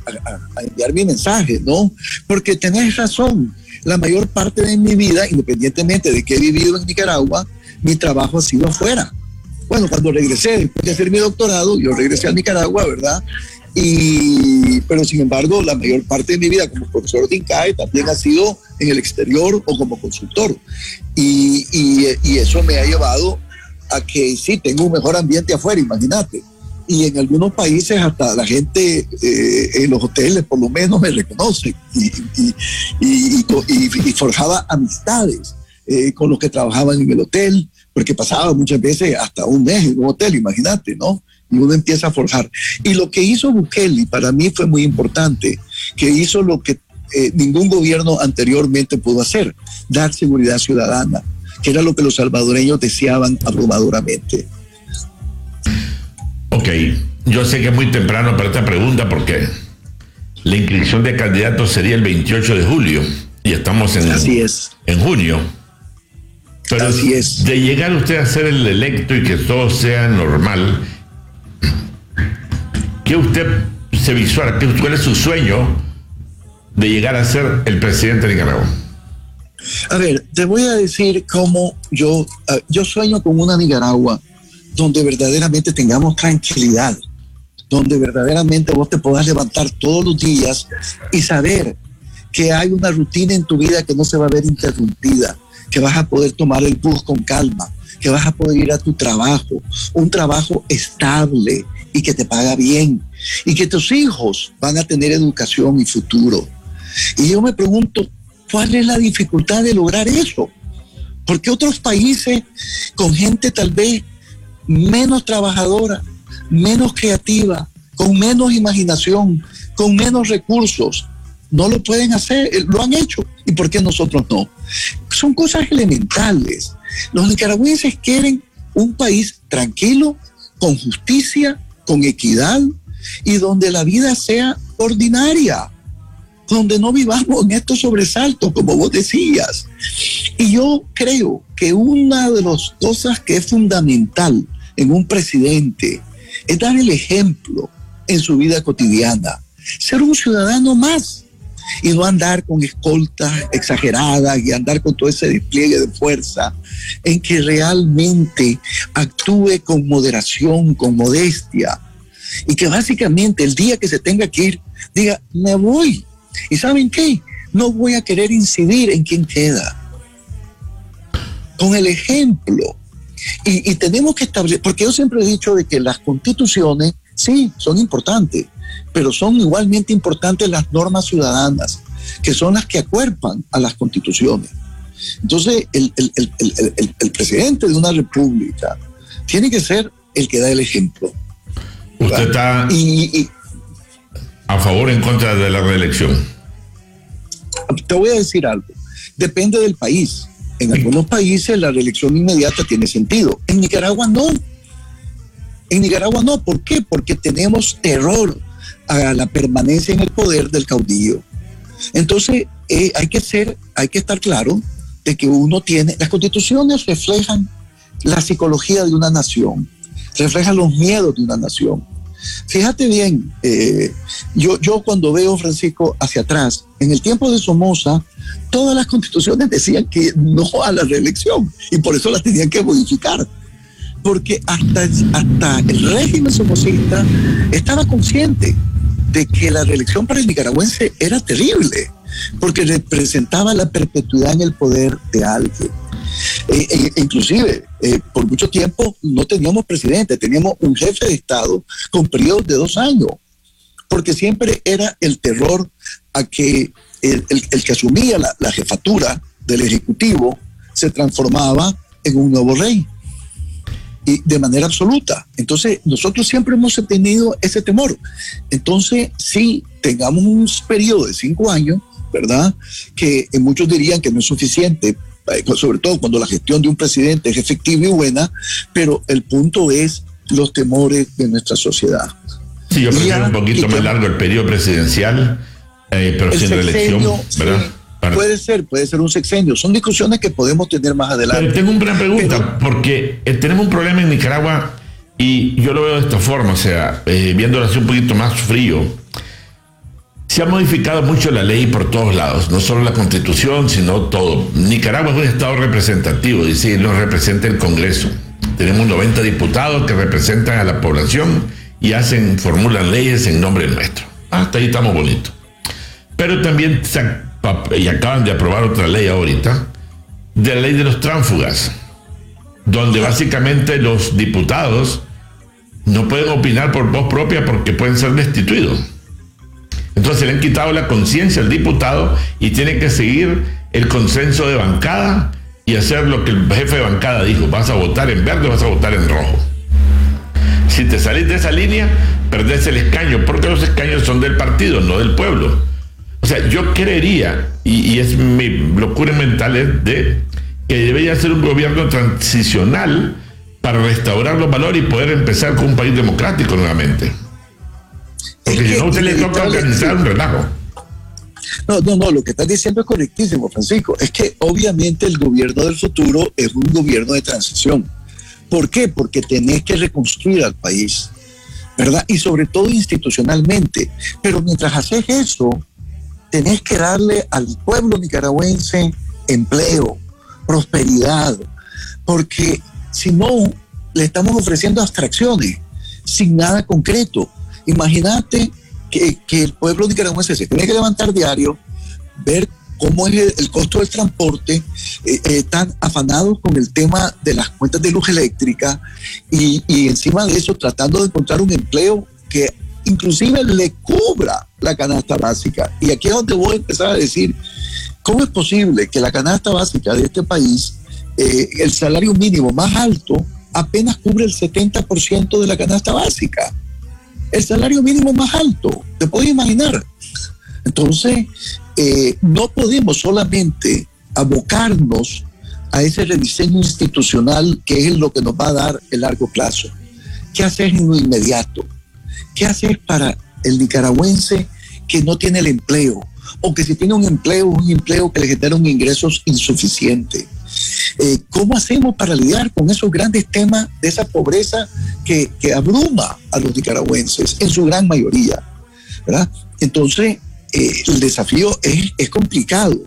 [SPEAKER 4] enviar mi mensaje, ¿no? Porque tenés razón, la mayor parte de mi vida, independientemente de que he vivido en Nicaragua, mi trabajo ha sido afuera. Bueno, cuando regresé, después de hacer mi doctorado, yo regresé a Nicaragua, ¿verdad? Y, pero sin embargo, la mayor parte de mi vida como profesor de INCAE también ha sido en el exterior o como consultor. Y, y, eso me ha llevado a que sí, tengo un mejor ambiente afuera, imagínate. Y en algunos países hasta la gente eh, en los hoteles por lo menos me reconoce y, forjaba amistades eh, con los que trabajaban en el hotel, porque pasaba muchas veces hasta un mes en un hotel, imagínate, ¿no? Y uno empieza a forjar. Y lo que hizo Bukele para mí fue muy importante, que hizo lo que eh, ningún gobierno anteriormente pudo hacer, dar seguridad ciudadana, que era lo que los salvadoreños deseaban abrumadoramente.
[SPEAKER 3] Ok, yo sé que es muy temprano para esta pregunta porque la inscripción de candidatos sería el 28 de julio y estamos en,
[SPEAKER 4] Así es.
[SPEAKER 3] en junio. Pero
[SPEAKER 4] Así es.
[SPEAKER 3] de llegar usted a ser el electo y que todo sea normal, ¿Qué usted se visualiza? ¿Cuál es su sueño de llegar a ser el presidente de Nicaragua?
[SPEAKER 4] A ver, te voy a decir cómo yo, yo sueño con una Nicaragua donde verdaderamente tengamos tranquilidad, donde verdaderamente vos te puedas levantar todos los días y saber que hay una rutina en tu vida que no se va a ver interrumpida, que vas a poder tomar el bus con calma, que vas a poder ir a tu trabajo, un trabajo estable, y que te paga bien y que tus hijos van a tener educación y futuro. Y yo me pregunto, ¿cuál es la dificultad de lograr eso? Porque otros países con gente tal vez menos trabajadora, menos creativa, con menos imaginación, con menos recursos, no lo pueden hacer, eh, lo han hecho. ¿Y por qué nosotros no? Son cosas elementales. Los nicaragüenses quieren un país tranquilo, con justicia, con equidad y donde la vida sea ordinaria, donde no vivamos en estos sobresaltos, como vos decías. Y yo creo que una de las cosas que es fundamental en un presidente es dar el ejemplo en su vida cotidiana, ser un ciudadano más y no andar con escoltas exageradas y andar con todo ese despliegue de fuerza, en que realmente actúe con moderación, con modestia, y que básicamente el día que se tenga que ir, diga, me voy. ¿Y saben qué? No voy a querer incidir en quién queda. Con el ejemplo. Y, y tenemos que establecer, porque yo siempre he dicho de que las constituciones, sí, son importantes, pero son igualmente importantes las normas ciudadanas, que son las que acuerpan a las constituciones. Entonces, el, presidente de una república tiene que ser el que da el ejemplo.
[SPEAKER 3] ¿Usted está a favor o en contra de la reelección?
[SPEAKER 4] Te voy a decir algo. Depende del país. En algunos países la reelección inmediata tiene sentido. En Nicaragua no. En Nicaragua no. ¿Por qué? Porque tenemos terror a la permanencia en el poder del caudillo. Entonces, eh, hay que ser, hay que estar claro de que uno tiene, las constituciones reflejan la psicología de una nación, reflejan los miedos de una nación. Fíjate bien, eh, yo, yo cuando veo, Francisco, hacia atrás, en el tiempo de Somoza, todas las constituciones decían que no a la reelección y por eso las tenían que modificar. Porque hasta, hasta el régimen somocista estaba consciente de que la reelección para el nicaragüense era terrible, porque representaba la perpetuidad en el poder de alguien. Eh, eh, inclusive, eh, por mucho tiempo no teníamos presidente, teníamos un jefe de Estado con periodos de dos años, porque siempre era el terror a que el, que asumía la, la, jefatura del Ejecutivo se transformaba en un nuevo rey. Y de manera absoluta. Entonces, nosotros siempre hemos tenido ese temor. Entonces, si tengamos un periodo de cinco años, ¿verdad? Que muchos dirían que no es suficiente eh, sobre todo cuando la gestión de un presidente es efectiva y buena, pero el punto es los temores de nuestra sociedad.
[SPEAKER 3] Sí, yo prefiero un poquito más largo el periodo presidencial, eh, pero sin reelección, ¿verdad?
[SPEAKER 4] Puede ser, puede ser un sexenio. Son discusiones que podemos tener más adelante.
[SPEAKER 3] Pero tengo una pregunta, porque eh, tenemos un problema en Nicaragua y yo lo veo de esta forma, o sea, viéndolo así un poquito más frío se ha modificado mucho la ley por todos lados, no solo la constitución, sino todo. Nicaragua es un estado representativo, dice, nos representa el Congreso. Tenemos 90 diputados que representan a la población y hacen, formulan leyes en nombre nuestro. Hasta ahí estamos bonitos. Pero también y acaban de aprobar otra ley ahorita, de la ley de los tránsfugas, donde básicamente los diputados no pueden opinar por voz propia porque pueden ser destituidos. Entonces le han quitado la conciencia al diputado y tiene que seguir el consenso de bancada y hacer lo que el jefe de bancada dijo, vas a votar en verde vas a votar en rojo. Si te salís de esa línea, perdés el escaño, porque los escaños son del partido, no del pueblo. O sea, yo creería, y, es mi locura mental, es de que debería ser un gobierno transicional para restaurar los valores y poder empezar con un país democrático nuevamente. Porque si no, usted le toca organizar un relajo.
[SPEAKER 4] No, no, no, lo que estás diciendo es correctísimo, Francisco. Es que obviamente el gobierno del futuro es un gobierno de transición. ¿Por qué? Porque tenés que reconstruir al país, ¿verdad? Y sobre todo institucionalmente. Pero mientras haces eso, tenés que darle al pueblo nicaragüense empleo, prosperidad, porque si no, le estamos ofreciendo abstracciones sin nada concreto. Imagínate que, el pueblo nicaragüense se tiene que levantar diario, ver cómo es el, costo del transporte, eh, eh, están afanados con el tema de las cuentas de luz eléctrica y, encima de eso tratando de encontrar un empleo que inclusive le cubra la canasta básica. Y aquí es donde voy a empezar a decir, ¿cómo es posible que la canasta básica de este país, eh, el salario mínimo más alto, apenas cubre el 70% de la canasta básica? el salario mínimo más alto, te puedes imaginar. Entonces, eh, no podemos solamente abocarnos a ese rediseño institucional que es lo que nos va a dar el largo plazo. ¿Qué hacer en lo inmediato? ¿Qué hacer para el nicaragüense que no tiene el empleo? O que si tiene un empleo, un empleo que le genera un ingresos insuficiente. Eh, ¿Cómo hacemos para lidiar con esos grandes temas de esa pobreza que, abruma a los nicaragüenses en su gran mayoría? ¿verdad? Entonces, eh, el desafío es, es complicado,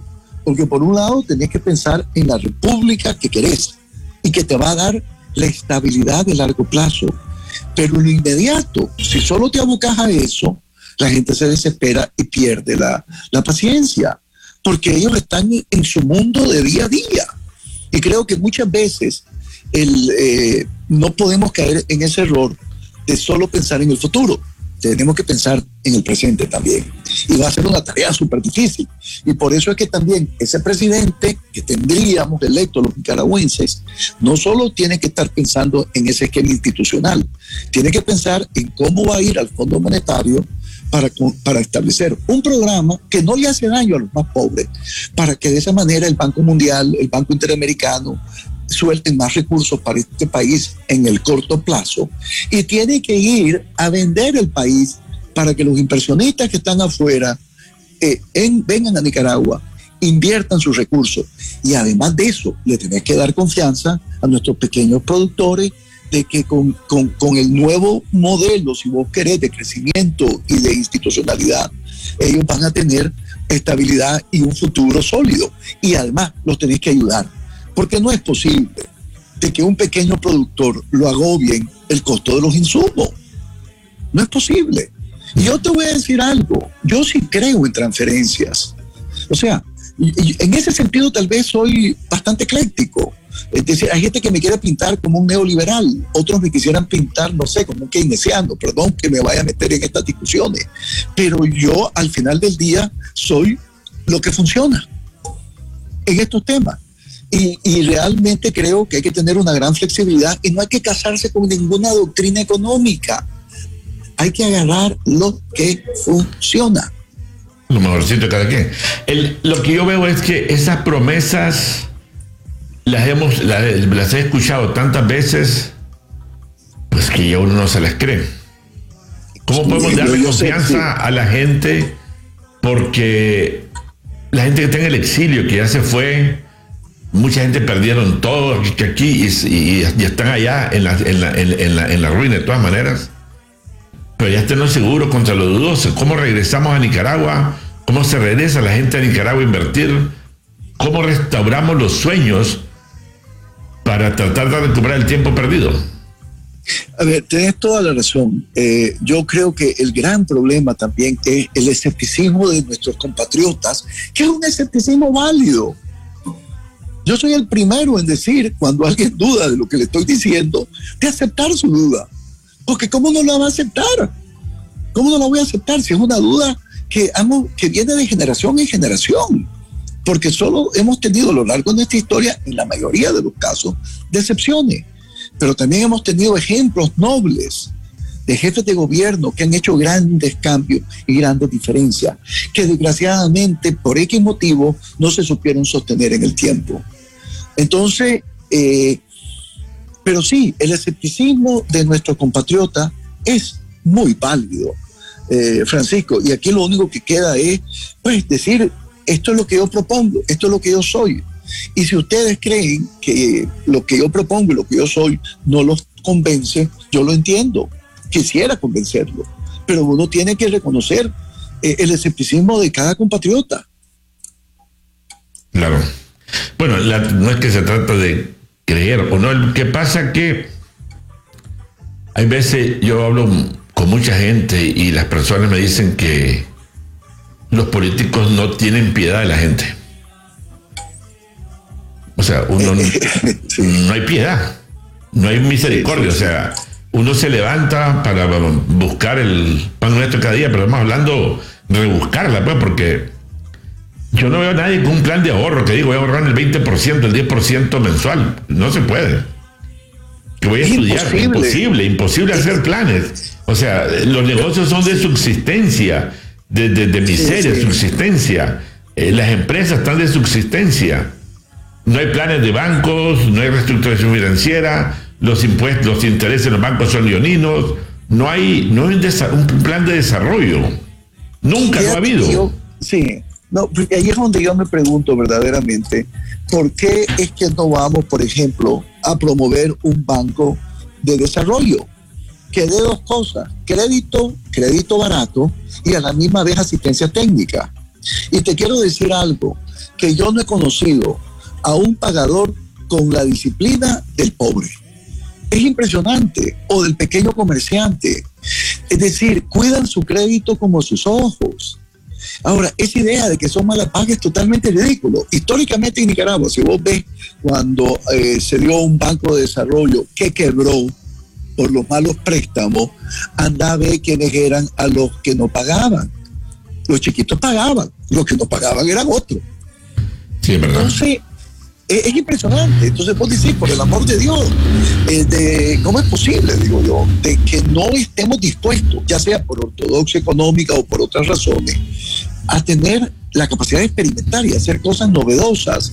[SPEAKER 4] porque por un lado tenés que pensar en la república que querés y que te va a dar la estabilidad de largo plazo. Pero en lo inmediato, si solo te abocas a eso, la gente se desespera y pierde la, la paciencia, porque ellos están en su mundo de día a día. Y creo que muchas veces el, eh, no podemos caer en ese error de solo pensar en el futuro. Tenemos que pensar en el presente también. Y va a ser una tarea súper difícil. Y por eso es que también ese presidente que tendríamos electo los nicaragüenses, no solo tiene que estar pensando en ese esquema institucional, tiene que pensar en cómo va a ir al Fondo Monetario para, para establecer un programa que no le hace daño a los más pobres, para que de esa manera el Banco Mundial, el Banco Interamericano, suelten más recursos para este país en el corto plazo y tiene que ir a vender el país para que los inversionistas que están afuera eh, vengan a Nicaragua, inviertan sus recursos y además de eso le tenés que dar confianza a nuestros pequeños productores de que con, con, con, el nuevo modelo, si vos querés, de crecimiento y de institucionalidad, ellos van a tener estabilidad y un futuro sólido. Y además los tenéis que ayudar, porque no es posible de que un pequeño productor lo agobien el costo de los insumos. No es posible. Y yo te voy a decir algo, yo sí creo en transferencias. O sea, en ese sentido tal vez soy bastante ecléctico. Es decir, hay gente que me quiere pintar como un neoliberal, otros me quisieran pintar, no sé, como un keynesiano, perdón que me vaya a meter en estas discusiones, pero yo al final del día soy lo que funciona en estos temas. Y, y, realmente creo que hay que tener una gran flexibilidad y no hay que casarse con ninguna doctrina económica. Hay que agarrar lo que funciona.
[SPEAKER 3] Lo mejorcito de cada quien. El, lo que yo veo es que esas promesas las, hemos, las, he escuchado tantas veces, pues que ya uno no se las cree. ¿Cómo podemos darle confianza a la gente? Porque la gente que está en el exilio, que ya se fue, mucha gente perdieron todo aquí y, están allá en la, en, la, en, la, en la ruina de todas maneras. Pero ya estén seguros contra los dudosos. ¿Cómo regresamos a Nicaragua? ¿Cómo se regresa la gente a Nicaragua a invertir? ¿Cómo restauramos los sueños para tratar de recuperar el tiempo perdido.
[SPEAKER 4] A ver, tienes toda la razón. Eh, yo creo que el gran problema también es el escepticismo de nuestros compatriotas, que es un escepticismo válido. Yo soy el primero en decir, cuando alguien duda de lo que le estoy diciendo, de aceptar su duda. Porque ¿cómo no la va a aceptar? ¿Cómo no la voy a aceptar si es una duda que, viene de generación en generación? porque solo hemos tenido a lo largo de nuestra historia, en la mayoría de los casos, decepciones, pero también hemos tenido ejemplos nobles de jefes de gobierno que han hecho grandes cambios y grandes diferencias, que desgraciadamente por X motivo no se supieron sostener en el tiempo. Entonces, eh, pero sí, el escepticismo de nuestro compatriota es muy válido, eh, Francisco, y aquí lo único que queda es, pues, decir, esto es lo que yo propongo, esto es lo que yo soy. Y si ustedes creen que lo que yo propongo y lo que yo soy no los convence, yo lo entiendo, quisiera convencerlo, pero uno tiene que reconocer eh, el escepticismo de cada compatriota.
[SPEAKER 3] Claro. Bueno, no es que se trata de creer o no, lo que pasa que hay veces yo hablo con mucha gente y las personas me dicen que los políticos no tienen piedad de la gente. O sea, uno no hay piedad, no hay misericordia. O sea, uno se levanta para buscar el pan nuestro cada día, pero estamos hablando de rebuscarla, pues, porque yo no veo a nadie con un plan de ahorro que digo, voy a ahorrar el 20%, el 10% mensual. No se puede. Que voy a estudiar. Imposible. imposible, imposible hacer planes. O sea, los negocios son de subsistencia de, miseria, subsistencia. Eh, las empresas están de subsistencia. No hay planes de bancos, no hay reestructuración financiera, los impuestos, los intereses de los bancos son leoninos, no hay, no hay un, plan de desarrollo. Nunca lo ha habido.
[SPEAKER 4] sí, no, porque ahí es donde yo me pregunto verdaderamente, ¿por qué es que no vamos, por ejemplo, a promover un banco de desarrollo? que dé dos cosas, crédito, crédito barato y a la misma vez asistencia técnica. Y te quiero decir algo, que yo no he conocido a un pagador con la disciplina del pobre. Es impresionante, o del pequeño comerciante. Es decir, cuidan su crédito como sus ojos. Ahora, esa idea de que son malas pagas es totalmente ridículo. Históricamente en Nicaragua, si vos ves cuando eh, se dio un banco de desarrollo que quebró, por los malos préstamos, anda a ver quiénes eran a los que no pagaban. Los chiquitos pagaban, los que no pagaban eran otros.
[SPEAKER 3] Sí, verdad.
[SPEAKER 4] Entonces, es, impresionante. Entonces vos decís, por el amor de Dios, eh, de, ¿cómo es posible, digo yo, de que no estemos dispuestos, ya sea por ortodoxia económica o por otras razones, a tener la capacidad de experimentar y hacer cosas novedosas,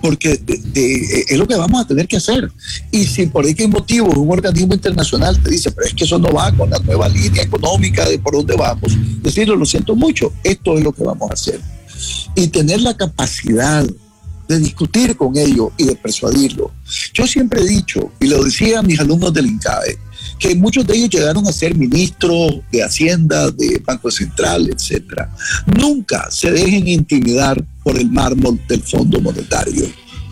[SPEAKER 4] porque es lo que vamos a tener que hacer. Y si por qué motivo un organismo internacional te dice, pero es que eso no va con la nueva línea económica de por dónde vamos, decirlo, lo siento mucho, esto es lo que vamos a hacer. Y tener la capacidad de discutir con ellos y de persuadirlos. Yo siempre he dicho, y lo decía a mis alumnos del INCAE, que muchos de ellos llegaron a ser ministros de Hacienda, de Banco Central, etc. Nunca se dejen intimidar por el mármol del Fondo Monetario.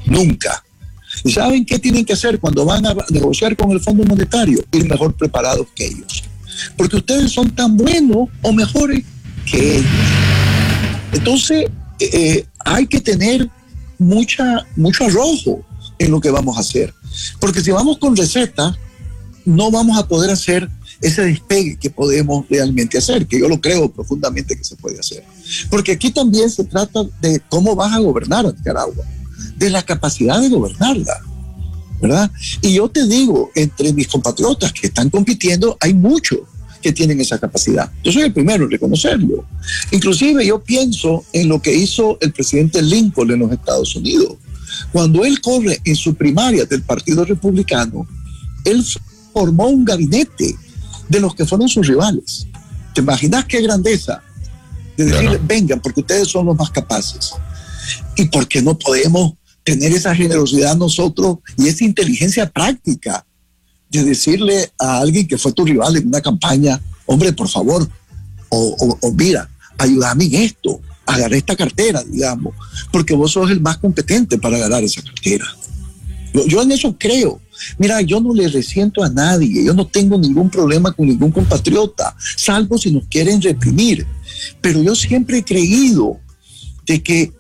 [SPEAKER 4] Nunca. ¿Y saben qué tienen que hacer cuando van a negociar con el Fondo Monetario? Ir mejor preparados que ellos. Porque ustedes son tan buenos o mejores que ellos. Entonces, eh, eh, hay que tener mucha, mucho arrojo en lo que vamos a hacer. Porque si vamos con recetas, no vamos a poder hacer ese despegue que podemos realmente hacer, que yo lo creo profundamente que se puede hacer. Porque aquí también se trata de cómo vas a gobernar a Nicaragua, de la capacidad de gobernarla, ¿verdad? Y yo te digo, entre mis compatriotas que están compitiendo, hay muchos que tienen esa capacidad. Yo soy el primero en reconocerlo. Inclusive yo pienso en lo que hizo el presidente Lincoln en los Estados Unidos. Cuando él corre en su primaria del Partido Republicano, él formó un gabinete de los que fueron sus rivales. ¿Te imaginas qué grandeza? De decirle, vengan, porque ustedes son los más capaces. ¿Y por qué no podemos tener esa generosidad nosotros y esa inteligencia práctica de decirle a alguien que fue tu rival en una campaña, hombre, por favor, o, mira, ayúdame en esto, agarrar esta cartera, digamos, porque vos sos el más competente para agarrar esa cartera. Yo, en eso creo. Mira, yo no le resiento a nadie, yo no tengo ningún problema con ningún compatriota, salvo si nos quieren reprimir. Pero yo siempre he creído de que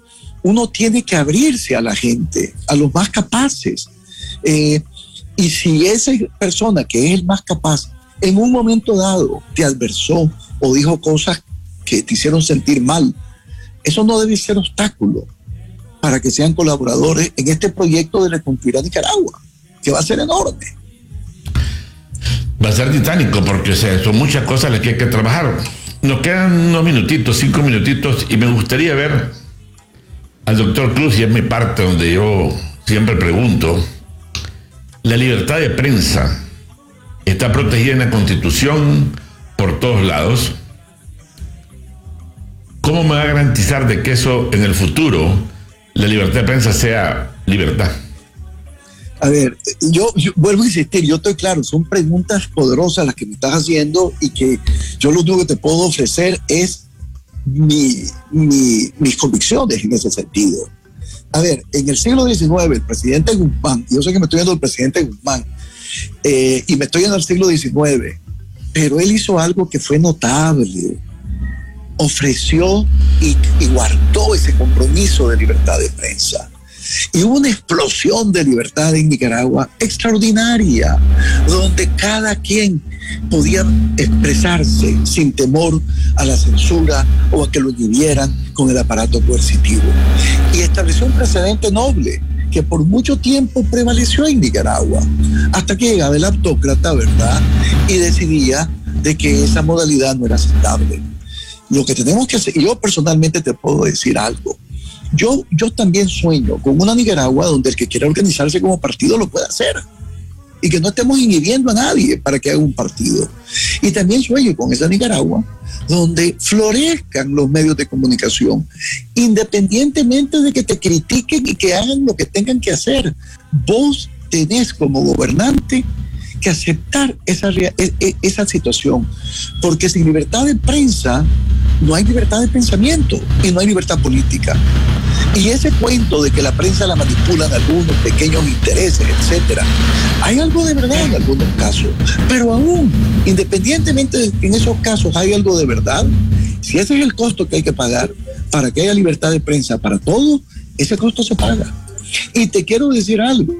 [SPEAKER 4] uno tiene que abrirse a la gente, a los más capaces. Eh, y si esa persona que es el más capaz en un momento dado te adversó o dijo cosas que te hicieron sentir mal, eso no debe ser obstáculo para que sean colaboradores en este proyecto de reconstruir a Nicaragua, que va a ser enorme.
[SPEAKER 3] Va a ser titánico porque son muchas cosas las que hay que trabajar. Nos quedan unos minutitos, cinco minutitos, y me gustaría ver al doctor Cruz, y es mi parte donde yo siempre pregunto, la libertad de prensa está protegida en la Constitución por todos lados. ¿Cómo me va a garantizar de que eso en el futuro, la libertad de prensa sea libertad?
[SPEAKER 4] A ver, yo, vuelvo a insistir, yo estoy claro, son preguntas poderosas las que me estás haciendo y que yo lo único que te puedo ofrecer es mis convicciones en ese sentido. A ver, en el siglo XIX, el presidente Guzmán, yo sé que me estoy viendo el presidente Guzmán, eh, y me estoy en el siglo XIX, pero él hizo algo que fue notable. Ofreció y, y guardó ese compromiso de libertad de prensa. Y hubo una explosión de libertad en Nicaragua extraordinaria, donde cada quien podía expresarse sin temor a la censura o a que lo inhibieran con el aparato coercitivo. Y estableció un precedente noble que por mucho tiempo prevaleció en Nicaragua, hasta que llegaba el autócrata, ¿verdad? Y decidía de que esa modalidad no era aceptable. Lo que tenemos que hacer, y yo personalmente te puedo decir algo, yo, yo también sueño con una Nicaragua donde el que quiera organizarse como partido lo pueda hacer y que no estemos inhibiendo a nadie para que haga un partido. Y también sueño con esa Nicaragua donde florezcan los medios de comunicación, independientemente de que te critiquen y que hagan lo que tengan que hacer. Vos tenés como gobernante que aceptar esa, e, e, esa situación, porque sin libertad de prensa no hay libertad de pensamiento y no hay libertad política. Y ese cuento de que la prensa la manipulan algunos pequeños intereses, etcétera, hay algo de verdad en algunos casos, pero aún, independientemente de que en esos casos hay algo de verdad, si ese es el costo que hay que pagar para que haya libertad de prensa para todos, ese costo se paga. Y te quiero decir algo,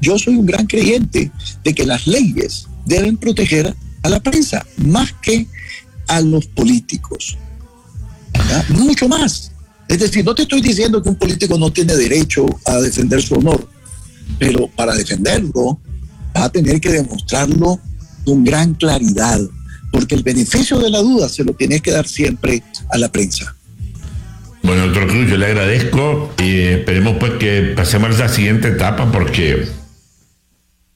[SPEAKER 4] yo soy un gran creyente de que las leyes deben proteger a la prensa más que a los políticos. Mucho más. Es decir, no te estoy diciendo que un político no tiene derecho a defender su honor, pero para defenderlo va a tener que demostrarlo con gran claridad, porque el beneficio de la duda se lo tienes que dar siempre a la prensa.
[SPEAKER 3] Bueno, doctor Cruz, yo le agradezco y esperemos pues que pasemos a la siguiente etapa porque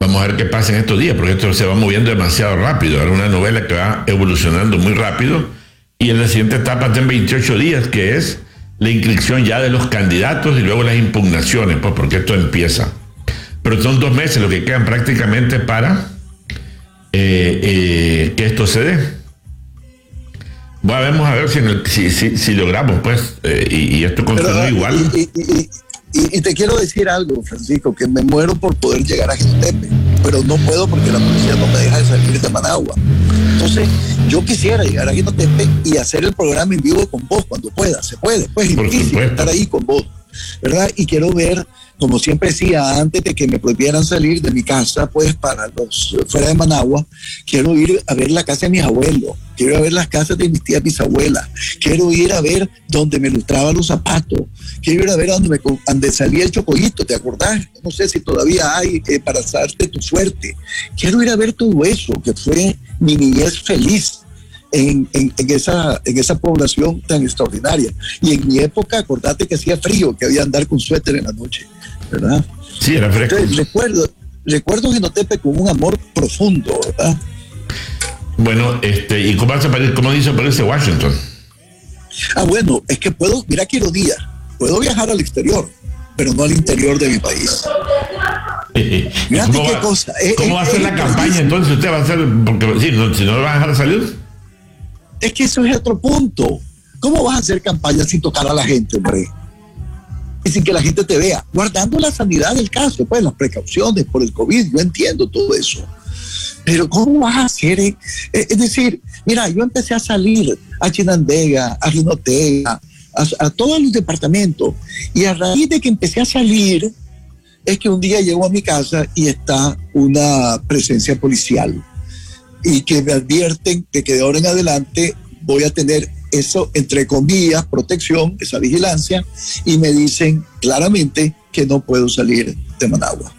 [SPEAKER 3] vamos a ver qué pasa en estos días, porque esto se va moviendo demasiado rápido. Era una novela que va evolucionando muy rápido y en la siguiente etapa en 28 días, que es la inscripción ya de los candidatos y luego las impugnaciones, pues porque esto empieza. Pero son dos meses lo que quedan prácticamente para eh, eh, que esto se dé. Bueno, vamos a ver si, si, logramos, pues, eh, y, esto continúa igual.
[SPEAKER 4] Y, te quiero decir algo, Francisco, que me muero por poder llegar a Giltepe, pero no puedo porque la policía no me deja de salir de Managua. Entonces, yo quisiera llegar a Giltepe y hacer el programa en vivo con vos cuando pueda, se puede, pues, es estar ahí con vos, ¿verdad? Y quiero ver como siempre decía, antes de que me prohibieran salir de mi casa, pues para los fuera de Managua, quiero ir a ver la casa de mis abuelos, quiero ir a ver las casas de mis tías bisabuelas, quiero ir a ver donde me ilustraban los zapatos, quiero ir a ver donde, me, donde salía el chocollito, ¿te acordás? No sé si todavía hay eh, para darte tu suerte. Quiero ir a ver todo eso, que fue mi niñez feliz. En, en, esa, en esa población tan extraordinaria. Y en mi época, acordate que hacía frío, que había andar con suéter en la noche. ¿verdad?
[SPEAKER 3] Sí, era fresco.
[SPEAKER 4] recuerdo, recuerdo Genotepe con un amor profundo, ¿verdad?
[SPEAKER 3] Bueno, este, ¿y cómo, cómo dice parece Washington?
[SPEAKER 4] Ah, bueno, es que puedo, mira qué ironía, puedo viajar al exterior, pero no al interior de mi país.
[SPEAKER 3] Mira qué cosa. Eh, ¿Cómo va a ser eh, la eh, campaña entonces? ¿Usted va a hacer, porque si no, si no lo van a dejar salir?
[SPEAKER 4] Es que eso es otro punto. ¿Cómo vas a hacer campaña sin tocar a la gente, hombre? y sin que la gente te vea, guardando la sanidad del caso, pues las precauciones por el COVID, yo entiendo todo eso. Pero ¿cómo vas a hacer? Eh, eh, es decir, mira, yo empecé a salir a Chinandega, a Rinotega, a, a, todos los departamentos, y a raíz de que empecé a salir, es que un día llego a mi casa y está una presencia policial y que me advierten de que de ahora en adelante voy a tener eso, entre comillas, protección, esa vigilancia, y me dicen claramente que no puedo salir de Managua.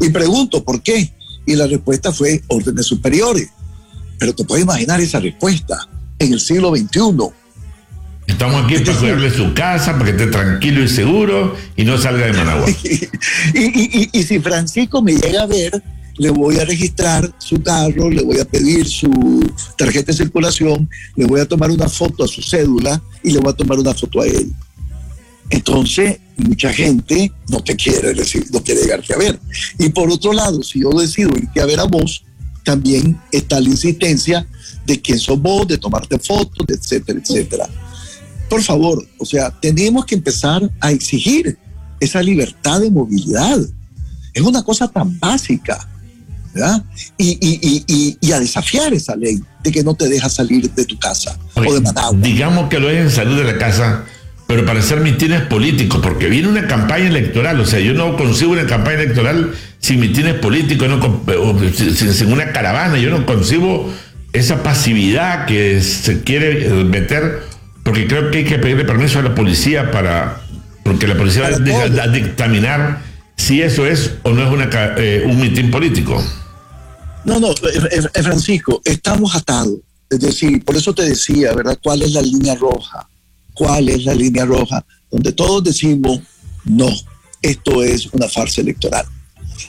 [SPEAKER 4] Y pregunto, ¿por qué? Y la respuesta fue órdenes superiores. Pero te puedes imaginar esa respuesta en el siglo XXI.
[SPEAKER 3] Estamos aquí para cuidarle su casa, para que esté tranquilo y seguro y no salga de Managua.
[SPEAKER 4] y, y si Francisco me llega a ver, le voy a registrar su carro, le voy a pedir su tarjeta de circulación, le voy a tomar una foto a su cédula y le voy a tomar una foto a él. Entonces, mucha gente no te quiere decir, no quiere llegarte a ver. Y por otro lado, si yo decido irte a ver a vos, también está la insistencia de quién sos vos, de tomarte fotos, etcétera, etcétera. Por favor, o sea, tenemos que empezar a exigir esa libertad de movilidad. Es una cosa tan básica. ¿verdad? Y, a desafiar esa ley de que no te deja salir de tu casa o de Managua.
[SPEAKER 3] Digamos que lo dejen salir de la casa, pero para hacer mitines políticos, porque viene una campaña electoral, o sea, yo no consigo una campaña electoral sin mitines políticos, no, sin, una caravana, yo no concibo esa pasividad que se quiere meter, porque creo que hay que pedirle permiso a la policía para, porque la policía va a, dictaminar si eso es o no es una, eh, un mitin político.
[SPEAKER 4] No, no, eh, eh, Francisco, estamos atados. Es decir, por eso te decía, ¿verdad? ¿Cuál es la línea roja? ¿Cuál es la línea roja? Donde todos decimos, no, esto es una farsa electoral.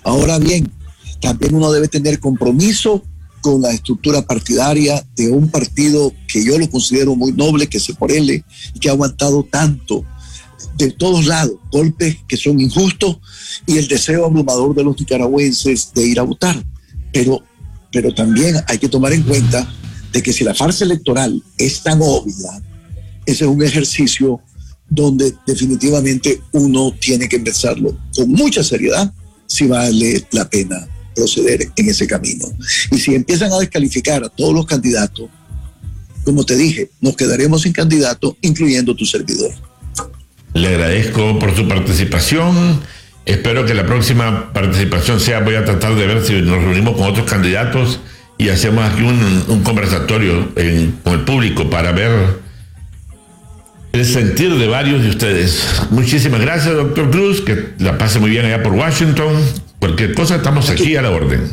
[SPEAKER 4] Ahora bien, también uno debe tener compromiso con la estructura partidaria de un partido que yo lo considero muy noble, que se por él y que ha aguantado tanto de todos lados, golpes que son injustos y el deseo abrumador de los nicaragüenses de ir a votar. Pero, pero también hay que tomar en cuenta de que si la farsa electoral es tan obvia, ese es un ejercicio donde definitivamente uno tiene que empezarlo con mucha seriedad si vale la pena proceder en ese camino. Y si empiezan a descalificar a todos los candidatos, como te dije, nos quedaremos sin candidato, incluyendo tu servidor.
[SPEAKER 3] Le agradezco por su participación. Espero que la próxima participación sea, voy a tratar de ver si nos reunimos con otros candidatos y hacemos aquí un, conversatorio con el público para ver el sentir de varios de ustedes. Muchísimas gracias, doctor Cruz, que la pase muy bien allá por Washington. Cualquier cosa, estamos aquí a la orden.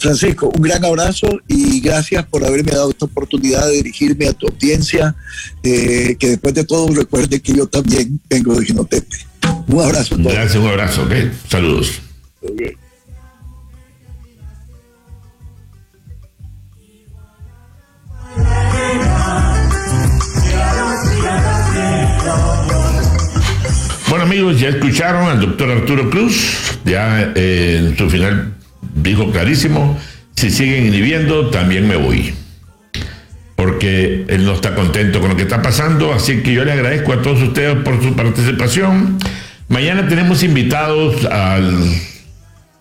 [SPEAKER 4] Francisco, un gran abrazo y gracias por haberme dado esta oportunidad de dirigirme a tu audiencia, eh, que después de todo recuerde que yo también vengo de Ginotepe. Un abrazo.
[SPEAKER 3] Gracias, un abrazo, ok. Saludos. Ya escucharon al doctor Arturo Cruz, ya eh, en su final dijo clarísimo, si siguen inhibiendo, también me voy. Porque él no está contento con lo que está pasando, así que yo le agradezco a todos ustedes por su participación. Mañana tenemos invitados al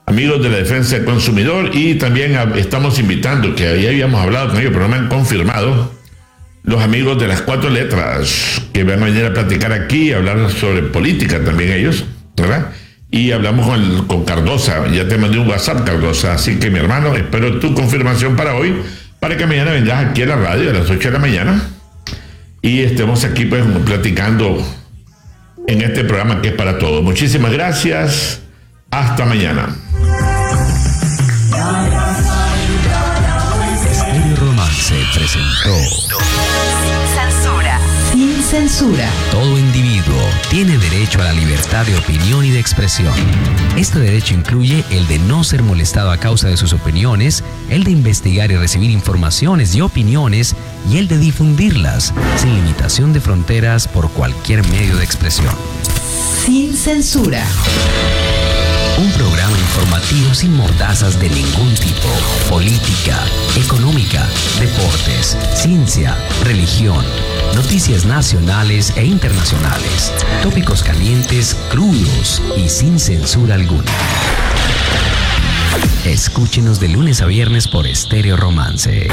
[SPEAKER 3] amigos de la defensa del consumidor y también estamos invitando, que ahí habíamos hablado con ellos, pero no me han confirmado, los amigos de las cuatro letras que van a venir a platicar aquí hablar sobre política también ellos, ¿verdad? Y hablamos con, con Cardosa, ya te mandé un WhatsApp Cardosa, así que mi hermano, espero tu confirmación para hoy, para que mañana vengas aquí a la radio a las 8 de la mañana y estemos aquí pues platicando en este programa que es para todos. Muchísimas gracias, hasta mañana.
[SPEAKER 1] Presentó
[SPEAKER 2] censura.
[SPEAKER 1] Todo individuo tiene derecho a la libertad de opinión y de expresión. Este derecho incluye el de no ser molestado a causa de sus opiniones, el de investigar y recibir informaciones y opiniones y el de difundirlas sin limitación de fronteras por cualquier medio de expresión.
[SPEAKER 2] Sin censura.
[SPEAKER 1] Un programa informativo sin mordazas de ningún tipo. Política, económica, deportes, ciencia, religión noticias nacionales e internacionales, tópicos calientes, crudos y sin censura alguna. Escúchenos de lunes a viernes por Estéreo Romance.